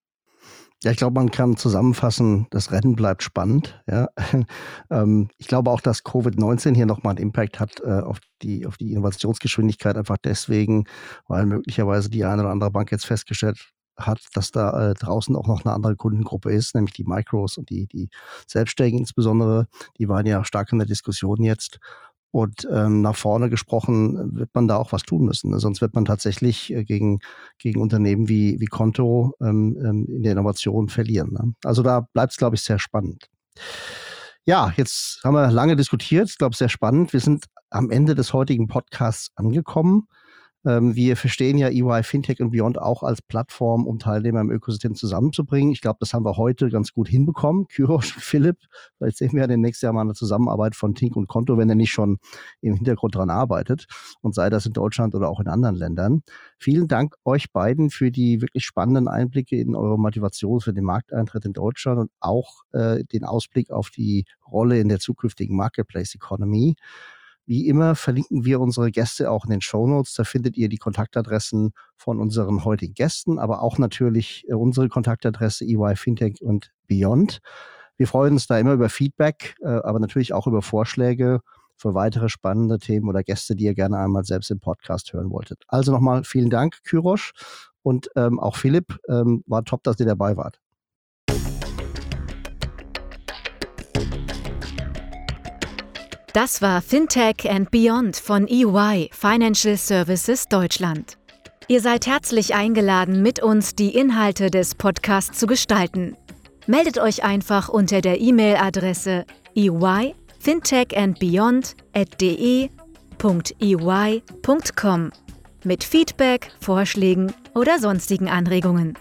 Ja, ich glaube, man kann zusammenfassen, das Rennen bleibt spannend. Ja. Ähm, ich glaube auch, dass Covid-19 hier nochmal einen Impact hat äh, auf, die, auf die Innovationsgeschwindigkeit, einfach deswegen, weil möglicherweise die eine oder andere Bank jetzt festgestellt hat, dass da äh, draußen auch noch eine andere Kundengruppe ist, nämlich die Micros und die, die Selbstständigen insbesondere. Die waren ja stark in der Diskussion jetzt. Und ähm, nach vorne gesprochen wird man da auch was tun müssen. Ne? Sonst wird man tatsächlich äh, gegen, gegen Unternehmen wie, wie Konto ähm, ähm, in der Innovation verlieren. Ne? Also da bleibt es, glaube ich, sehr spannend. Ja, jetzt haben wir lange diskutiert. Ich glaube, sehr spannend. Wir sind am Ende des heutigen Podcasts angekommen. Ähm, wir verstehen ja EY Fintech und Beyond auch als Plattform, um Teilnehmer im Ökosystem zusammenzubringen. Ich glaube, das haben wir heute ganz gut hinbekommen. Kyrosch, Philipp, vielleicht sehen wir ja demnächst ja mal eine Zusammenarbeit von Tink und Konto, wenn er nicht schon im Hintergrund dran arbeitet und sei das in Deutschland oder auch in anderen Ländern. Vielen Dank euch beiden für die wirklich spannenden Einblicke in eure Motivation für den Markteintritt in Deutschland und auch äh, den Ausblick auf die Rolle in der zukünftigen Marketplace Economy. Wie immer verlinken wir unsere Gäste auch in den Show Notes. Da findet ihr die Kontaktadressen von unseren heutigen Gästen, aber auch natürlich äh, unsere Kontaktadresse EY Fintech und Beyond. Wir freuen uns da immer über Feedback, äh, aber natürlich auch über Vorschläge für weitere spannende Themen oder Gäste, die ihr gerne einmal selbst im Podcast hören wolltet. Also nochmal vielen Dank, Kyrosch. Und ähm, auch Philipp, ähm, war top, dass ihr dabei wart. Das war Fintech and Beyond von EY Financial Services Deutschland. Ihr seid herzlich eingeladen, mit uns die Inhalte des Podcasts zu gestalten. Meldet euch einfach unter der E-Mail-Adresse eyfintechandbeyond.de.ey.com mit Feedback, Vorschlägen oder sonstigen Anregungen.